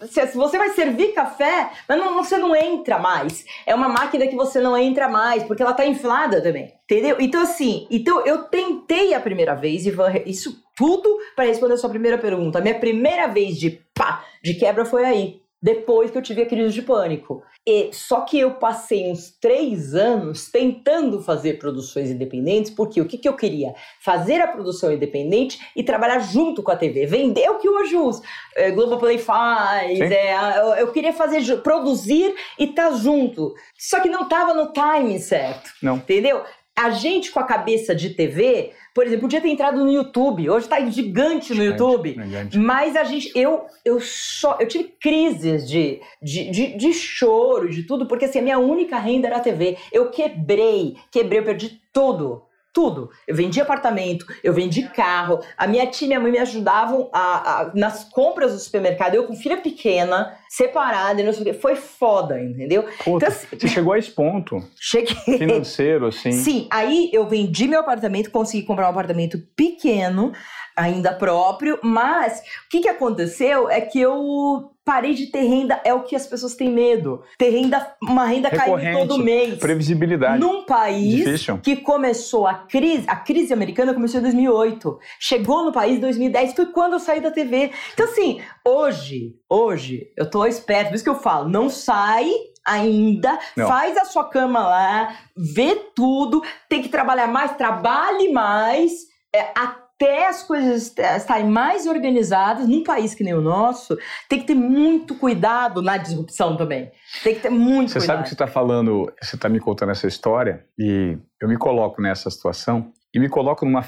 se, se você vai servir café, mas não, você não entra mais. É uma máquina que você não entra mais, porque ela tá inflada também. Entendeu? Então, assim, então eu tentei a primeira vez, Ivan, isso tudo para responder a sua primeira pergunta. A minha primeira vez de pá, de quebra foi aí depois que eu tive a crise de pânico. E, só que eu passei uns três anos tentando fazer produções independentes, porque o que, que eu queria? Fazer a produção independente e trabalhar junto com a TV, vender o que hoje os é, Globoplay faz. É, eu, eu, queria fazer, produzir e estar tá junto. Só que não estava no timing certo. Não. Entendeu? A gente com a cabeça de TV por exemplo, podia ter entrado no YouTube. Hoje está gigante no YouTube. Gigante. Mas a gente, eu, eu só, eu tive crises de, de, de, de choro, de tudo, porque assim, a minha única renda era a TV. Eu quebrei, quebrei, eu perdi tudo tudo. Eu vendi apartamento, eu vendi carro. A minha tia e minha mãe me ajudavam a, a, nas compras do supermercado. Eu com filha pequena, separada, não sei o quê. Foi foda, entendeu? Puta, então, assim, você chegou a esse ponto. Cheguei. Financeiro, assim. Sim, aí eu vendi meu apartamento, consegui comprar um apartamento pequeno, ainda próprio, mas o que, que aconteceu é que eu parei de ter renda, é o que as pessoas têm medo. Ter renda, uma renda caindo todo mês. Previsibilidade. Num país Difícil. que começou a crise, a crise americana começou em 2008. Chegou no país em 2010, foi quando eu saí da TV. Então assim, hoje, hoje, eu tô esperto, por isso que eu falo, não sai ainda, não. faz a sua cama lá, vê tudo, tem que trabalhar mais, trabalhe mais, é, até até as coisas estarem mais organizadas, num país que nem o nosso, tem que ter muito cuidado na disrupção também. Tem que ter muito você cuidado. Você sabe que você está falando, você está me contando essa história e eu me coloco nessa situação e me coloco numa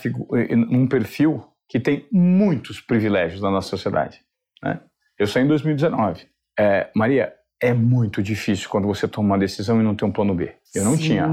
num perfil que tem muitos privilégios na nossa sociedade. Né? Eu saí em 2019. É, Maria, é muito difícil quando você toma uma decisão e não tem um plano B. Eu não Sim. tinha.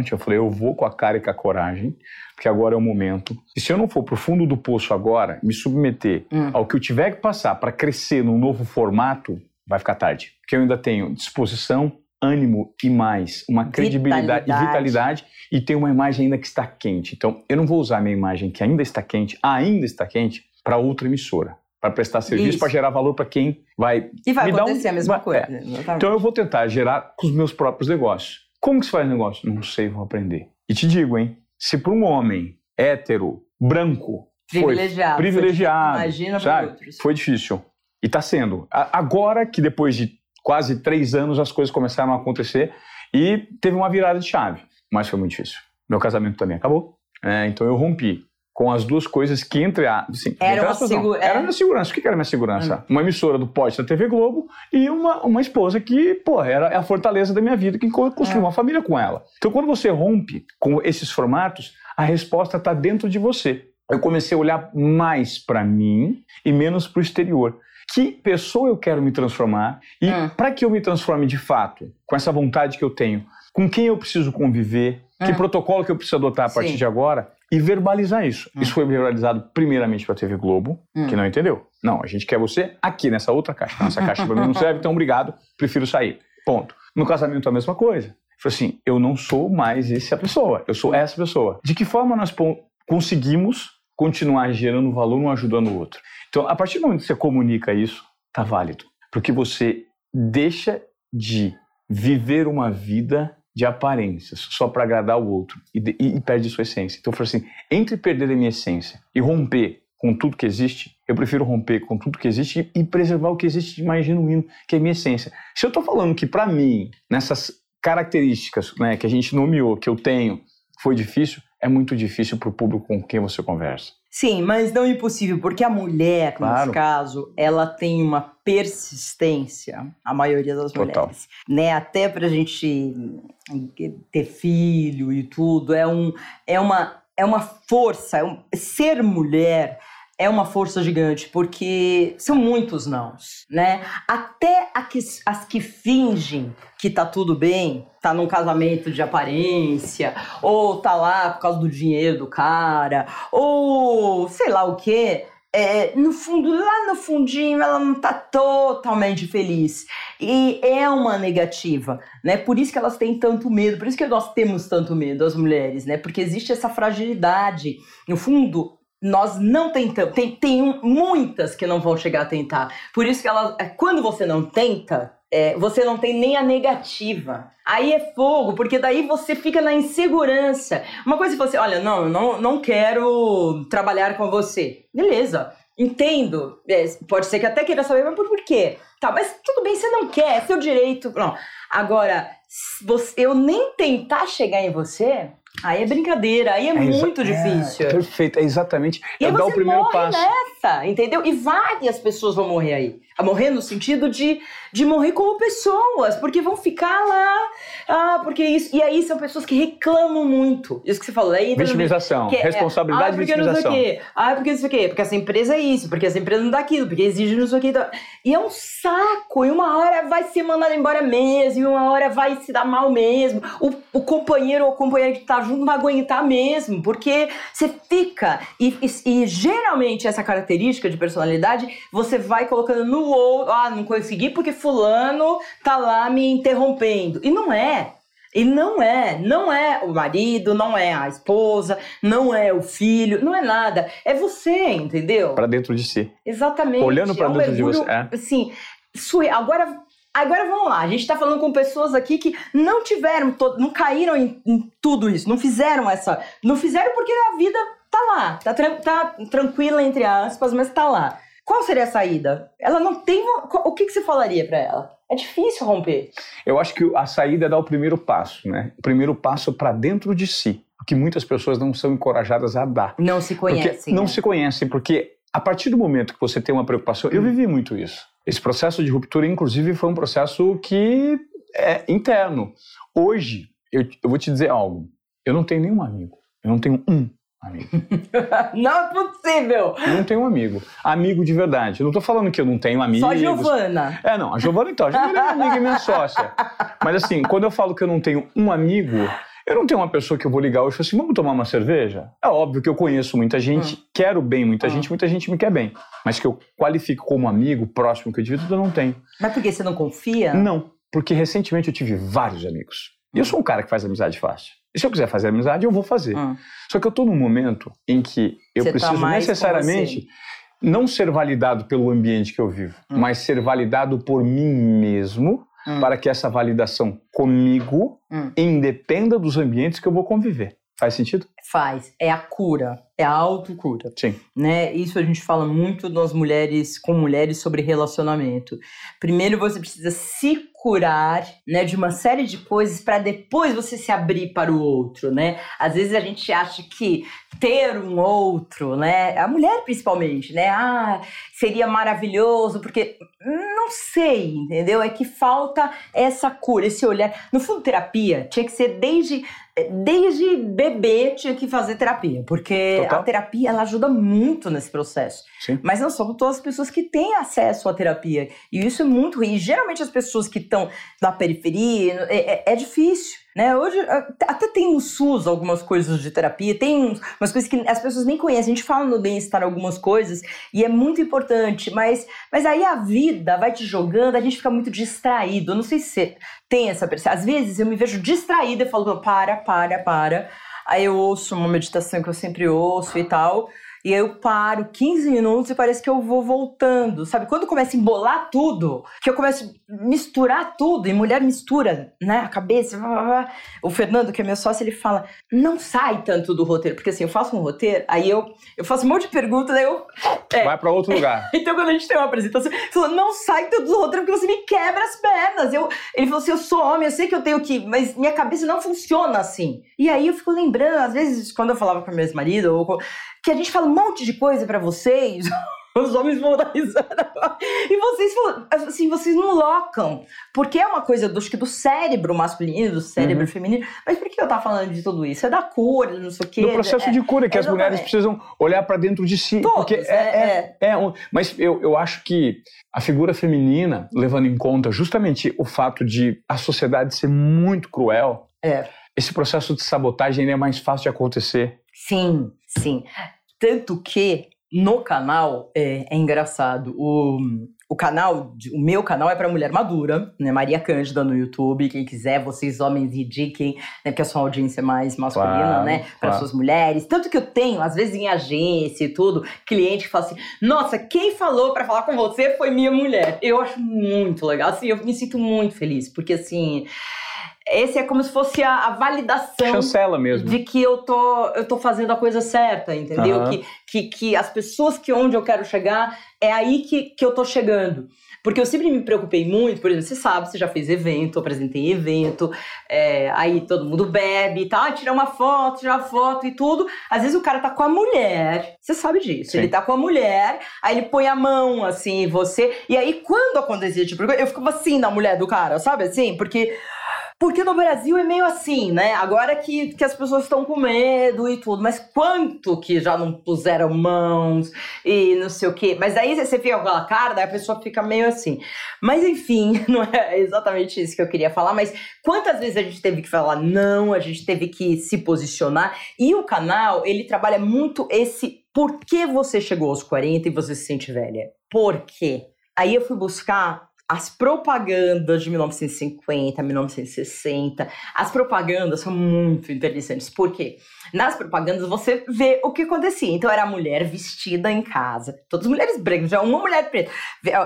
Tinha. Eu falei, eu vou com a cara e com a coragem, porque agora é o momento. E se eu não for pro fundo do poço agora, me submeter hum. ao que eu tiver que passar para crescer num novo formato, vai ficar tarde. Porque eu ainda tenho disposição, ânimo e mais uma credibilidade vitalidade. e vitalidade e tenho uma imagem ainda que está quente. Então, eu não vou usar a minha imagem que ainda está quente, ainda está quente, para outra emissora para prestar serviço, para gerar valor para quem vai. E vai me acontecer dar um, a mesma coisa. É. Então eu vou tentar gerar com os meus próprios negócios. Como que se faz negócio? Não sei, vou aprender. E te digo, hein? Se para um homem hétero, branco, privilegiado, foi privilegiado, imagina sabe? outros. Foi difícil. E está sendo. Agora que depois de quase três anos as coisas começaram a acontecer e teve uma virada de chave, mas foi muito difícil. Meu casamento também acabou, é, então eu rompi com as duas coisas que entre a. Assim, era, uma segu... era minha segurança. O que era minha segurança? Hum. Uma emissora do Pote da TV Globo e uma, uma esposa que, pô, era a fortaleza da minha vida, que construiu é. uma família com ela. Então, quando você rompe com esses formatos, a resposta está dentro de você. Eu comecei a olhar mais para mim e menos para o exterior. Que pessoa eu quero me transformar e hum. para que eu me transforme de fato, com essa vontade que eu tenho, com quem eu preciso conviver, que hum. protocolo que eu preciso adotar a partir Sim. de agora, e verbalizar isso. Hum. Isso foi verbalizado primeiramente para a TV Globo, hum. que não entendeu. Não, a gente quer você aqui nessa outra caixa. Essa caixa para mim não serve, então obrigado, prefiro sair. Ponto. No casamento a mesma coisa. Falei assim, eu não sou mais essa pessoa, eu sou essa pessoa. De que forma nós conseguimos continuar gerando valor um ajudando o outro? Então, a partir do momento que você comunica isso, tá válido. Porque você deixa de viver uma vida de aparências, só para agradar o outro, e, e, e, perde sua essência. Então eu falo assim, entre perder a minha essência e romper com tudo que existe, eu prefiro romper com tudo que existe e, e preservar o que existe de mais genuíno, que é a minha essência. Se eu estou falando que para mim, nessas características né, que a gente nomeou, que eu tenho, foi difícil, é muito difícil para o público com quem você conversa. Sim, mas não impossível, porque a mulher, claro. nesse caso, ela tem uma persistência, a maioria das Total. mulheres. Né? Até pra gente ter filho e tudo, é, um, é, uma, é uma força. É um, ser mulher é uma força gigante, porque são muitos nãos, né? Até as que fingem que tá tudo bem, tá num casamento de aparência, ou tá lá por causa do dinheiro do cara, ou sei lá o quê. É, no fundo, lá no fundinho, ela não tá totalmente feliz. E é uma negativa, né? Por isso que elas têm tanto medo, por isso que nós temos tanto medo, as mulheres, né? Porque existe essa fragilidade. No fundo, nós não tentamos. Tem, tem muitas que não vão chegar a tentar. Por isso que ela, é, quando você não tenta, é, você não tem nem a negativa. Aí é fogo, porque daí você fica na insegurança. Uma coisa é você, olha, não, não, não quero trabalhar com você. Beleza, entendo. É, pode ser que até queira saber, mas por, por quê? Tá, mas tudo bem, você não quer, é seu direito. Não. Agora, você, eu nem tentar chegar em você, Aí é brincadeira, aí é, é muito difícil. É, perfeito, é exatamente. E é dar o primeiro passo. Nessa, entendeu? E várias pessoas vão morrer aí. A morrer no sentido de, de morrer como pessoas, porque vão ficar lá. Ah, porque isso. E aí são pessoas que reclamam muito. Isso que você falou. Aí vitimização. Que, é, responsabilidade é, ah, porque vitimização. Não sei o quê. Ah, porque não sei o quê. Porque essa empresa é isso, porque essa empresa não dá aquilo, porque exige não sei o quê. E é um saco. E uma hora vai ser mandado embora mesmo, e uma hora vai se dar mal mesmo. O, o companheiro ou companheira que tá junto não vai aguentar mesmo, porque você fica. E, e, e geralmente essa característica de personalidade você vai colocando no outro. Ah, não consegui porque Fulano tá lá me interrompendo. E não é. E não é, não é o marido, não é a esposa, não é o filho, não é nada. É você, entendeu? Para dentro de si. Exatamente. Olhando para é um dentro de você. É. Assim, agora Agora vamos lá, a gente está falando com pessoas aqui que não tiveram, não caíram em, em, tudo isso, não fizeram essa. Não fizeram porque a vida tá lá, tá, tá tranquila, entre aspas, mas tá lá. Qual seria a saída? Ela não tem. O que, que você falaria para ela? É difícil romper. Eu acho que a saída é dar o primeiro passo, né? O primeiro passo para dentro de si, que muitas pessoas não são encorajadas a dar. Não se conhecem. Não né? se conhecem, porque a partir do momento que você tem uma preocupação, hum. eu vivi muito isso. Esse processo de ruptura, inclusive, foi um processo que é interno. Hoje, eu, eu vou te dizer algo. Eu não tenho nenhum amigo. Eu não tenho um amigo. *laughs* não é possível! Eu não tenho um amigo. Amigo de verdade. Não tô falando que eu não tenho amigos. Só a Giovana. É, não. A Giovana, então. A Giovana é minha amiga e minha *laughs* sócia. Mas assim, quando eu falo que eu não tenho um amigo, eu não tenho uma pessoa que eu vou ligar hoje e falar assim, vamos tomar uma cerveja? É óbvio que eu conheço muita gente, hum. quero bem muita hum. gente, muita gente me quer bem. Mas que eu qualifico como amigo, próximo que eu divido, eu não tenho. Mas porque você não confia? Não, porque recentemente eu tive vários amigos. E eu sou um cara que faz amizade fácil. E se eu quiser fazer amizade, eu vou fazer. Hum. Só que eu estou num momento em que eu você tá preciso tá necessariamente não ser validado pelo ambiente que eu vivo, hum. mas ser validado por mim mesmo hum. para que essa validação comigo hum. independa dos ambientes que eu vou conviver. Faz sentido? Faz. É a cura, é a autocura. Sim. Né? Isso a gente fala muito nas mulheres, com mulheres sobre relacionamento. Primeiro você precisa se curar, né, de uma série de coisas para depois você se abrir para o outro, né? Às vezes a gente acha que ter um outro, né, a mulher principalmente, né, ah, seria maravilhoso porque não sei, entendeu? É que falta essa cura, esse olhar. No fundo, terapia tinha que ser desde desde bebê tinha que fazer terapia, porque A terapia ela ajuda muito nesse processo. Sim. Mas não são todas as pessoas que têm acesso à terapia. E isso é muito ruim. E geralmente as pessoas que estão na periferia, é, é, é difícil. Né? Hoje até tem no SUS algumas coisas de terapia, tem umas coisas que as pessoas nem conhecem. A gente fala no bem-estar algumas coisas e é muito importante, mas, mas aí a vida vai te jogando, a gente fica muito distraído. Eu não sei se você tem essa percepção. Às vezes eu me vejo distraída e falo, para, para, para. Aí eu ouço uma meditação que eu sempre ouço e tal. E aí eu paro 15 minutos e parece que eu vou voltando, sabe? Quando começa a embolar tudo, que eu começo a misturar tudo, e mulher mistura, né, a cabeça. Blá, blá, blá. O Fernando, que é meu sócio, ele fala: não sai tanto do roteiro, porque assim, eu faço um roteiro, aí eu, eu faço um monte de perguntas, aí eu. É. Vai para outro lugar. *laughs* então quando a gente tem uma apresentação, ele falou: não sai tanto do roteiro, porque você me quebra as pernas. Eu, ele falou assim: eu sou homem, eu sei que eu tenho que. Mas minha cabeça não funciona assim. E aí eu fico lembrando, às vezes, quando eu falava com meu ex-marido, ou que a gente fala um monte de coisa para vocês. *laughs* Os homens vão dar risada. E vocês, assim, vocês não locam. Porque é uma coisa do, acho que do cérebro masculino, do cérebro uhum. feminino. Mas por que eu tava falando de tudo isso? É da cura, não sei o quê. Do processo é, de cura, que as mulheres precisam olhar para dentro de si. Todos, porque é, é, é, é um, Mas eu, eu acho que a figura feminina, levando em conta justamente o fato de a sociedade ser muito cruel, é. esse processo de sabotagem é mais fácil de acontecer. Sim, sim. Tanto que no canal é, é engraçado. O, o canal, o meu canal é para mulher madura, né? Maria Cândida no YouTube. Quem quiser, vocês homens indiquem, né? Porque a sua audiência é mais masculina, claro, né? Para claro. suas mulheres. Tanto que eu tenho, às vezes em agência e tudo, cliente que fala assim: Nossa, quem falou para falar com você foi minha mulher. Eu acho muito legal. Assim, eu me sinto muito feliz, porque assim esse é como se fosse a, a, validação Chancela mesmo. de que eu tô, eu tô fazendo a coisa certa, entendeu? Uhum. Que, que, que as pessoas que onde eu quero chegar, é aí que, que eu tô chegando. Porque eu sempre me preocupei muito, por exemplo, você sabe, você já fez evento, apresentei evento, é, aí todo mundo bebe e tal, ah, tira uma foto, tira uma foto e tudo. Às vezes o cara tá com a mulher, você sabe disso, Sim. ele tá com a mulher, aí ele põe a mão assim em você, e aí quando acontecia tipo, eu ficava assim na mulher do cara, sabe assim? Porque porque no Brasil é meio assim, né? Agora que, que as pessoas estão com medo e tudo, mas quanto que já não puseram mãos e não sei o quê. Mas daí você fica com aquela cara, daí a pessoa fica meio assim. Mas enfim, *laughs* não é exatamente isso que eu queria falar, mas quantas vezes a gente teve que falar não, a gente teve que se posicionar. E o canal, ele trabalha muito esse por que você chegou aos 40 e você se sente velha. Por quê? Aí eu fui buscar as propagandas de 1950, 1960, as propagandas são muito interessantes. Por quê? Nas propagandas você vê o que acontecia. Então era a mulher vestida em casa, todas mulheres brancas, já uma mulher preta,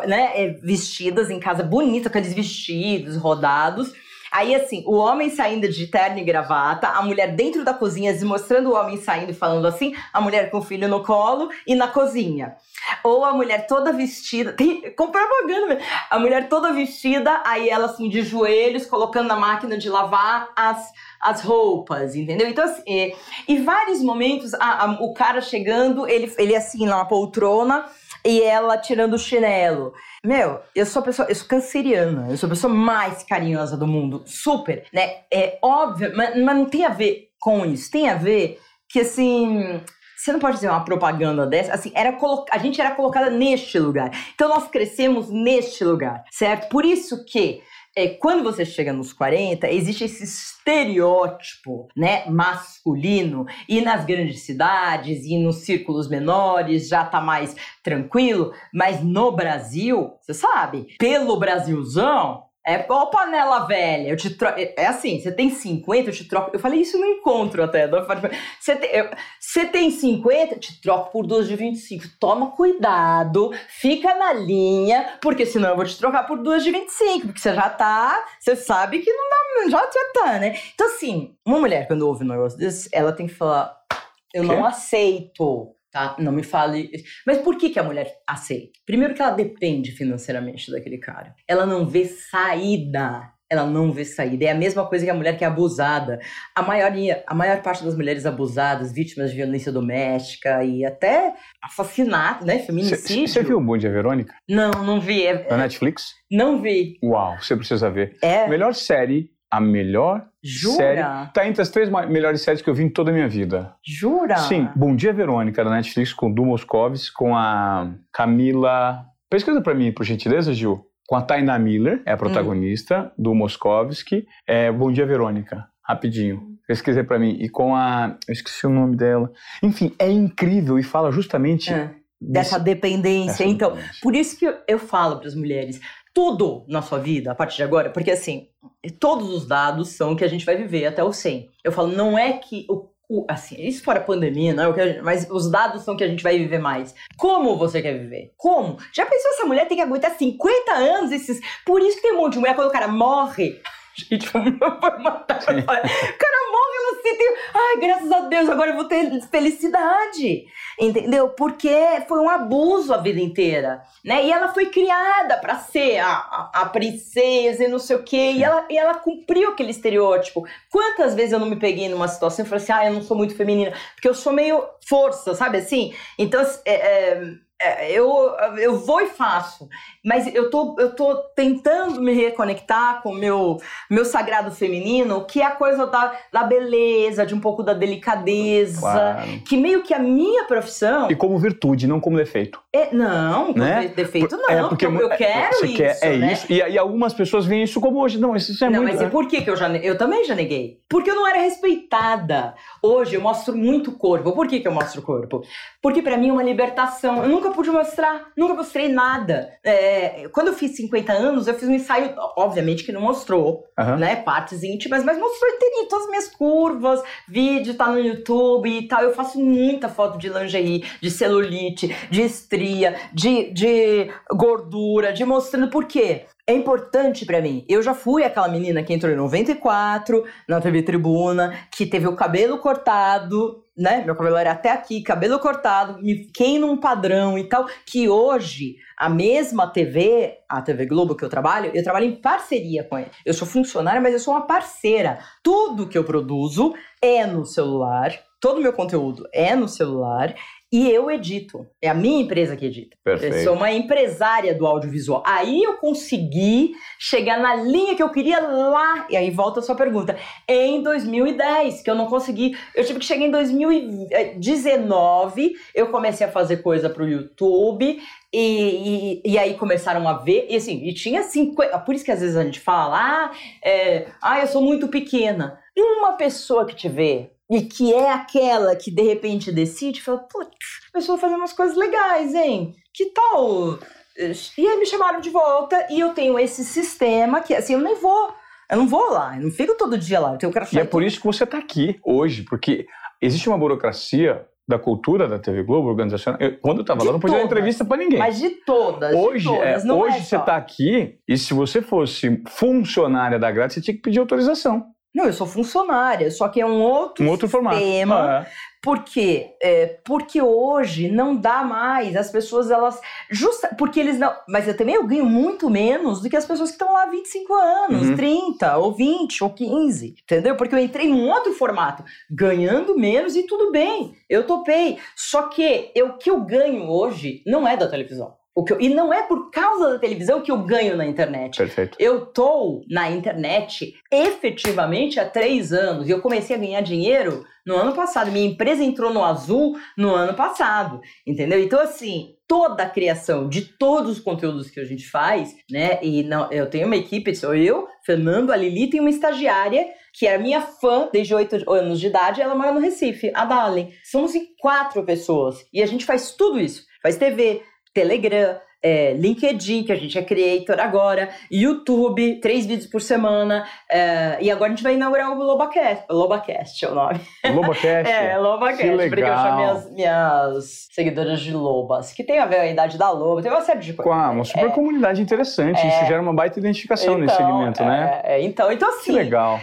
né, é, vestidas em casa, bonita, aqueles vestidos rodados. Aí, assim, o homem saindo de terno e gravata, a mulher dentro da cozinha, mostrando o homem saindo e falando assim, a mulher com o filho no colo e na cozinha. Ou a mulher toda vestida, tem, com propaganda a mulher toda vestida, aí ela assim de joelhos, colocando na máquina de lavar as, as roupas, entendeu? Então, assim, e vários momentos, a, a, o cara chegando, ele, ele assim, na poltrona, e ela tirando o chinelo. Meu, eu sou a pessoa, eu sou canceriana, eu sou a pessoa mais carinhosa do mundo, super, né? É óbvio, mas, mas não tem a ver com isso, tem a ver que assim, você não pode dizer uma propaganda dessa, assim, era a gente era colocada neste lugar. Então nós crescemos neste lugar, certo? Por isso que é, quando você chega nos 40, existe esse estereótipo, né, masculino, e nas grandes cidades e nos círculos menores já tá mais tranquilo, mas no Brasil, você sabe, pelo Brasilzão, É ó panela velha, eu te troco. É assim, você tem 50, eu te troco. Eu falei isso no encontro até. Você tem, eu, você tem 50, eu te troco por duas de 25. Toma cuidado, fica na linha, porque senão eu vou te trocar por duas de 25, porque você já tá. Você sabe que não dá. Já, já tá, né? Então, assim, uma mulher, quando ouve um negócio desse, ela tem que falar: eu não aceito tá? Não me fale. Mas por que, que a mulher aceita? Primeiro que ela depende financeiramente daquele cara. Ela não vê saída. Ela não vê saída. É a mesma coisa que a mulher que é abusada. A maioria, a maior parte das mulheres abusadas, vítimas de violência doméstica e até assassinato, né? Feminicídio. Você viu o Bom Dia Verônica? Não, não vi. É, Na Netflix? Não vi. Uau, você precisa ver. É. Melhor série a melhor Jura? série. Tá entre as três melhores séries que eu vi em toda a minha vida. Jura? Sim. Bom Dia Verônica, da Netflix, com Du Moscovis, com a Camila. Pesquisa para mim, por gentileza, Gil. Com a Taina Miller, é a protagonista, hum. do Moskovski. É Bom Dia Verônica, rapidinho. Pesquisei para mim. E com a. Eu esqueci o nome dela. Enfim, é incrível e fala justamente. É. Dessa dependência. então, dependência. por isso que eu, eu falo para as mulheres: tudo na sua vida a partir de agora, porque assim, todos os dados são que a gente vai viver até o 100. Eu falo, não é que o, o assim, isso fora pandemia, não é o que gente, mas os dados são que a gente vai viver mais. Como você quer viver? Como? Já pensou essa mulher tem que aguentar 50 anos esses, por isso que tem um monte de mulher quando o cara morre, gente, vai *laughs* matar. O cara morre, se tem. Ai, graças a Deus, agora eu vou ter felicidade. Entendeu? Porque foi um abuso a vida inteira. Né? E ela foi criada para ser a, a, a, princesa e não sei o quê. E ela, e ela cumpriu aquele estereótipo. Quantas vezes eu não me peguei numa situação e falei assim: ah, eu não sou muito feminina. Porque eu sou meio força, sabe assim? Então, é, é, é, eu, eu vou e faço, mas eu tô, eu tô tentando me reconectar com o meu, meu sagrado feminino, que é a coisa da, da beleza, de um pouco da delicadeza, claro. que meio que a minha profissão... E como virtude, não como defeito. É, não, né? defeito não, é porque eu, eu quero você isso, quer, É né? isso, e, e, algumas pessoas veem isso como hoje, não, isso é não, muito... Não, mas e por que, que eu já... Eu também já neguei. Porque eu não era respeitada. Hoje eu mostro muito corpo. Por que, que eu mostro corpo? Porque para mim é uma libertação. Eu nunca nunca pude mostrar, nunca mostrei nada. É, quando eu fiz 50 anos, eu fiz um ensaio, obviamente que não mostrou, uhum. né, partes íntimas, mas mostrou inteirinho, todas as minhas curvas, vídeo tá no YouTube e tal. Eu faço muita foto de lingerie, de celulite, de estria, de, de gordura, de mostrando por quê? é importante para mim. Eu já fui aquela menina que entrou em 94 na TV Tribuna, que teve o cabelo cortado, né? Meu cabelo era até aqui, cabelo cortado, me fiquei num padrão e tal, que hoje a mesma TV, a TV Globo que eu trabalho, eu trabalho em parceria com ele. Eu sou funcionária, mas eu sou uma parceira. Tudo que eu produzo é no celular, todo o meu conteúdo é no celular e eu edito. É a minha empresa que edita. Perfeito. Eu sou uma empresária do audiovisual. Aí eu consegui chegar na linha que eu queria lá. E aí volta a sua pergunta. Em 2010, que eu não consegui. Eu tive que chegar em 2019. Eu comecei a fazer coisa pro YouTube. E, e, e, aí começaram a ver, e assim, e tinha 50. Por isso que às vezes a gente fala, ah, é, ah eu sou muito pequena. E uma pessoa que te vê e que é aquela que de repente decide, fala, putz, a pessoa fazendo umas coisas legais, hein? Que tal? E aí me chamaram de volta e eu tenho esse sistema que, assim, eu nem vou, eu não vou lá, eu não fico todo dia lá. Eu quero e é por isso que você está aqui hoje, porque existe uma burocracia da cultura da TV Globo, organizacional. Eu, quando eu estava lá, não podia dar entrevista para ninguém. Mas de todas. Hoje, de todas, é, hoje é você está aqui e se você fosse funcionária da Grade, você tinha que pedir autorização. Não, eu sou funcionária, só que é um outro, um outro sistema. Formato. Ah, é. Por quê? É, porque hoje não dá mais. As pessoas, elas. Justa, porque eles não. Mas eu também eu ganho muito menos do que as pessoas que estão lá há 25 anos, uhum. 30, ou 20, ou 15. Entendeu? Porque eu entrei num outro formato, ganhando menos e tudo bem. Eu topei. Só que o que eu ganho hoje não é da televisão. Eu, e não é por causa da televisão que eu ganho na internet. Perfeito. Eu tô na internet efetivamente há três anos e eu comecei a ganhar dinheiro no ano passado. Minha empresa entrou no azul no ano passado, entendeu? Então, assim, toda a criação de todos os conteúdos que a gente faz, né? E não, eu tenho uma equipe, sou eu, Fernando, a Lili tem uma estagiária que é minha fã desde oito anos de idade, ela mora no Recife, a Dali. Somos em quatro pessoas e a gente faz tudo isso. Faz TV, Telegram, é, LinkedIn, que a gente é creator agora, YouTube, três vídeos por semana, é, e agora a gente vai inaugurar o Lobacast, Lobacast é o nome. Lobacast? *laughs* é, Lobacast, que legal. porque eu chamo minhas, minhas seguidoras de lobas, que tem a ver com a idade da loba, tem uma série de coisas. Uau, uma super é, comunidade interessante, isso gera uma baita identificação então, nesse segmento, né? É, então, então assim... Que legal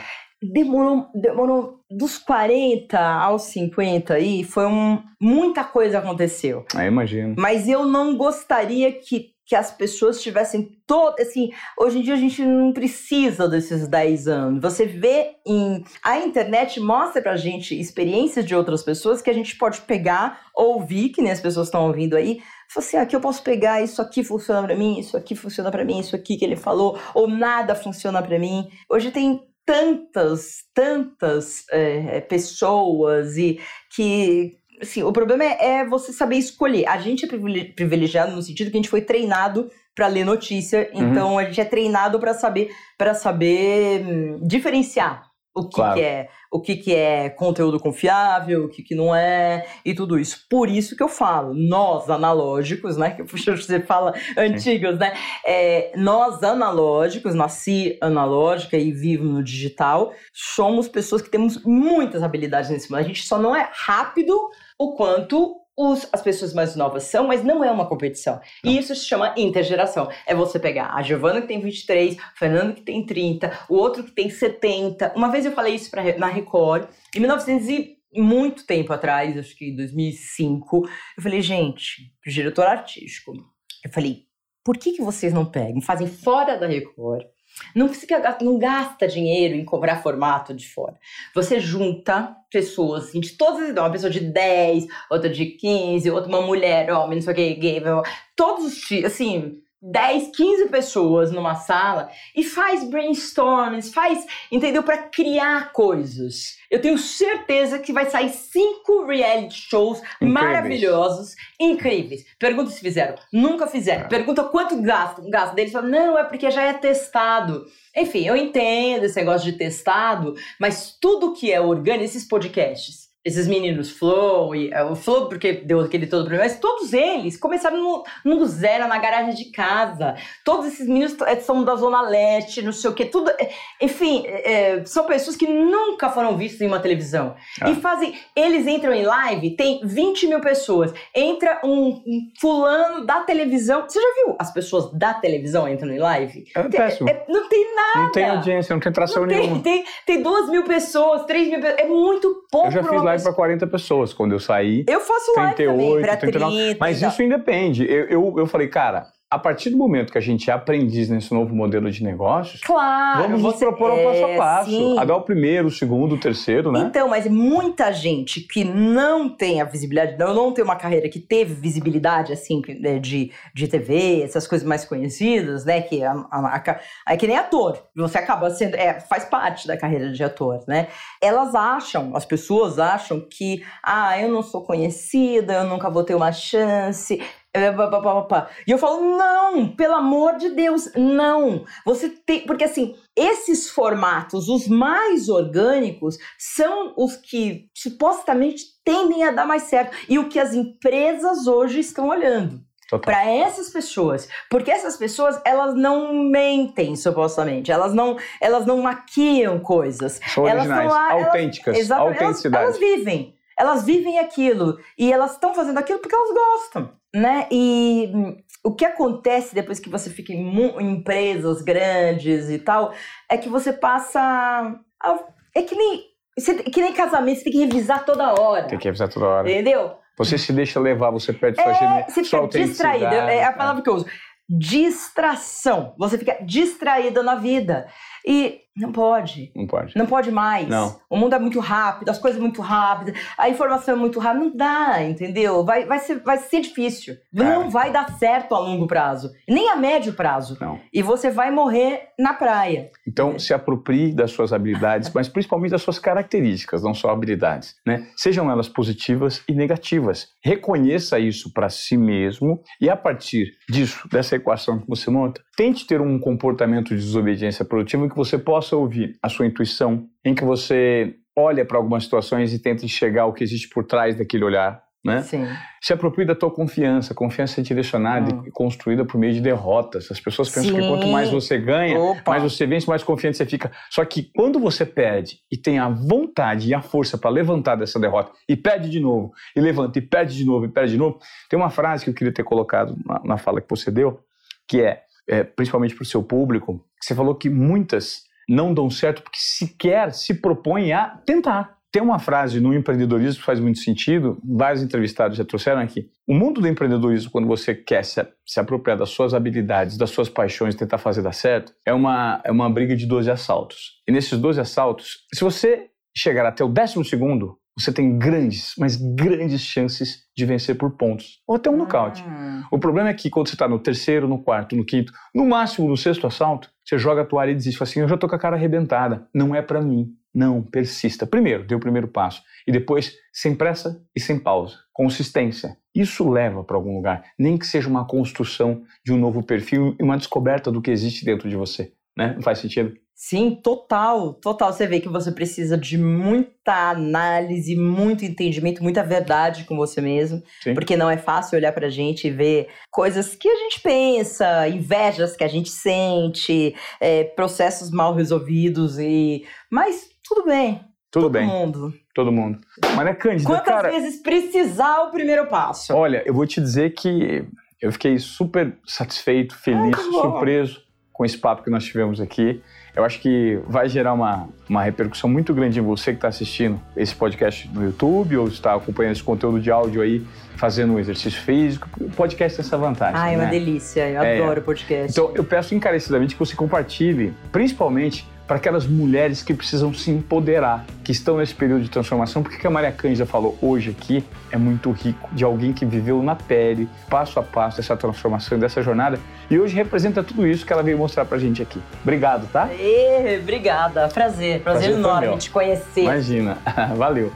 demorou, demorou dos 40 aos 50 aí, foi um, muita coisa aconteceu. Ah, imagino. Mas eu não gostaria que, que as pessoas tivessem todo, assim, hoje em dia a gente não precisa desses 10 anos. Você vê em a internet mostra pra gente experiências de outras pessoas que a gente pode pegar, ouvir, que nem as pessoas estão ouvindo aí, assim, aqui eu posso pegar, isso aqui funciona para mim, isso aqui funciona para mim, isso aqui que ele falou, ou nada funciona para mim. Hoje tem tantas, tantas é, pessoas e que assim, o problema é, é, você saber escolher. A gente é privilegiado no sentido que a gente foi treinado para ler notícia, uhum. então a gente é treinado para saber para saber hum, diferenciar o que, claro. que, é o que, que é conteúdo confiável, o que, que não é, e tudo isso. Por isso que eu falo, nós analógicos, né? *laughs* Que você fala antigos, né? É, nós analógicos, nasci analógica e vivo no digital, somos pessoas que temos muitas habilidades nesse mundo. A gente só não é rápido o quanto os, as pessoas mais novas são, mas não é uma competição. Não. E isso se chama intergeração. É você pegar a Giovana que tem 23, o Fernando que tem 30, o outro que tem 70. Uma vez eu falei isso pra, na Record, em 1900 e muito tempo atrás, acho que em 2005, eu falei, gente, diretor artístico, eu falei, por que, que vocês não pegam, fazem fora da Record, não, fica, não gasta dinheiro em cobrar formato de fora. Você junta pessoas assim, de todas as idades, uma pessoa de 10, outra de 15, outra uma mulher, homem, não sei o que, gay, todos os assim, 10, 15 pessoas numa sala e faz brainstorms, faz, entendeu? Para criar coisas. Eu tenho certeza que vai sair cinco reality shows incríveis. maravilhosos, incríveis. Pergunta se fizeram. Nunca fizeram. É. Pergunta quanto gastam. Gasto deles fala, não, é porque já é testado. Enfim, eu entendo esse negócio de testado, mas tudo que é orgânico, esses podcasts, esses meninos Flow, e, uh, o Flow porque deu aquele todo problema, mas todos eles começaram no, no zero, na garagem de casa. Todos esses meninos eh, são da Zona Leste, não sei o que, tudo. Eh, enfim, é, são pessoas que nunca foram vistas em uma televisão. Ah. E fazem. Eles entram em live, tem 20 mil pessoas. Entra um, um, fulano da televisão. Você já viu as pessoas da televisão entrando em live? É péssimo. É, não tem nada. Não tem audiência, não tem tração não nenhuma. Tem, tem, duas mil pessoas, três mil pessoas. É muito pouco. Eu já fiz live para 40 pessoas quando eu saí. Eu faço live 38, também, pra 39, 30, Mas isso independe. Eu, eu, eu falei, cara, a partir do momento que a gente é aprendiz nesse novo modelo de negócios, claro, vamos nos propor um passo a é, passo, sim. a dar o primeiro, o segundo, o terceiro, né? Então, mas muita gente que não tem a visibilidade, não, não tem uma carreira que teve visibilidade, assim, né, de, de TV, essas coisas mais conhecidas, né? Que, a, a, a, é que nem ator, você acaba sendo, é, faz parte da carreira de ator, né? Elas acham, as pessoas acham que, ah, eu não sou conhecida, eu nunca vou ter uma chance, é, e eu falo, não, pelo amor de Deus, não. Você tem. Porque assim, esses formatos, os mais orgânicos, são os que supostamente tendem a dar mais certo. E o que as empresas hoje estão olhando. Para essas pessoas, porque essas pessoas elas não mentem supostamente, elas não elas não maquiam coisas, São elas originais, lá, autênticas, elas, autenticidade. Elas, elas vivem, elas vivem aquilo e elas estão fazendo aquilo porque elas gostam né? E hum, o que acontece depois que você fica em, em empresas grandes e tal, é que você passa. A, é que nem, você, que nem casamento, você tem que revisar toda hora. Tem que revisar toda hora. Entendeu? Você se deixa levar, você perde sua, é, você fica distraído. É a palavra que eu uso. Distração. Você fica distraída na vida. E não pode. Não pode. Não pode mais. Não. O mundo é muito rápido, as coisas muito rápidas, a informação é muito rápida. Não dá, entendeu? Vai, vai, ser, vai ser difícil. Cara. Não vai dar certo a longo prazo. Nem a médio prazo. Não. E você vai morrer na praia. Então, se aproprie das suas habilidades, mas principalmente das suas características, não só habilidades. Né? Sejam elas positivas e negativas. Reconheça isso para si mesmo e, a partir disso, dessa equação que você monta, tente ter um comportamento de desobediência produtiva que você possa ouvir a sua intuição, em que você olha para algumas situações e tenta enxergar o que existe por trás daquele olhar, né? Sim. Se apropria da tua confiança. Confiança é direcionada Hum. e construída por meio de derrotas. As pessoas pensam que Sim. quanto mais você ganha, Opa. mais você vence, mais confiante você fica. Só que quando você perde e tem a vontade e a força para levantar dessa derrota e perde de novo, e levanta e perde de novo e perde de novo, tem uma frase que eu queria ter colocado na, na fala que você deu, que é, é principalmente para o seu público, que você falou que muitas não dão certo porque sequer se propõem a tentar. Tem uma frase no empreendedorismo que faz muito sentido, vários entrevistados já trouxeram aqui. O mundo do empreendedorismo, quando você quer se, se apropriar das suas habilidades, das suas paixões, tentar fazer dar certo, é uma, é uma briga de 12 assaltos. E nesses 12 assaltos, se você chegar até o décimo segundo, você tem grandes, mas grandes chances de vencer por pontos. Ou até um nocaute. Hum. O problema é que quando você está no terceiro, no quarto, no quinto, no máximo no sexto assalto, você joga a toalha e desiste. Fala assim, eu já tô com a cara arrebentada. Não é para mim. Não, persista. Primeiro, dê o primeiro passo. E depois, sem pressa e sem pausa. Consistência. Isso leva para algum lugar. Nem que seja uma construção de um novo perfil e uma descoberta do que existe dentro de você. Né? Não faz sentido? Sim, total, total. Você vê que você precisa de muita análise, muito entendimento, muita verdade com você mesmo. Sim. Porque não é fácil olhar pra gente e ver coisas que a gente pensa, invejas que a gente sente, é, processos mal resolvidos e. Mas tudo bem. Tudo todo bem, mundo. todo mundo. Mas é Cândida, Quantas cara... vezes precisar o primeiro passo? Olha, eu vou te dizer que eu fiquei super satisfeito, feliz, Ai, surpreso com esse papo que nós tivemos aqui. Eu acho que vai gerar uma, uma repercussão muito grande em você que está assistindo esse podcast no YouTube ou está acompanhando esse conteúdo de áudio aí, fazendo um exercício físico. O podcast tem essa vantagem. Ai, é uma né? delícia. Eu É. adoro podcast. Então, eu peço encarecidamente que você compartilhe, principalmente para aquelas mulheres que precisam se empoderar, que estão nesse período de transformação, porque o que a Maria Cândida falou hoje aqui é muito rico, de alguém que viveu na pele, passo a passo, essa transformação, dessa jornada, e hoje representa tudo isso que ela veio mostrar pra gente aqui. Obrigado, tá? Ê, obrigada. Prazer. Prazer, Prazer enorme te conhecer. Imagina. *laughs* Valeu.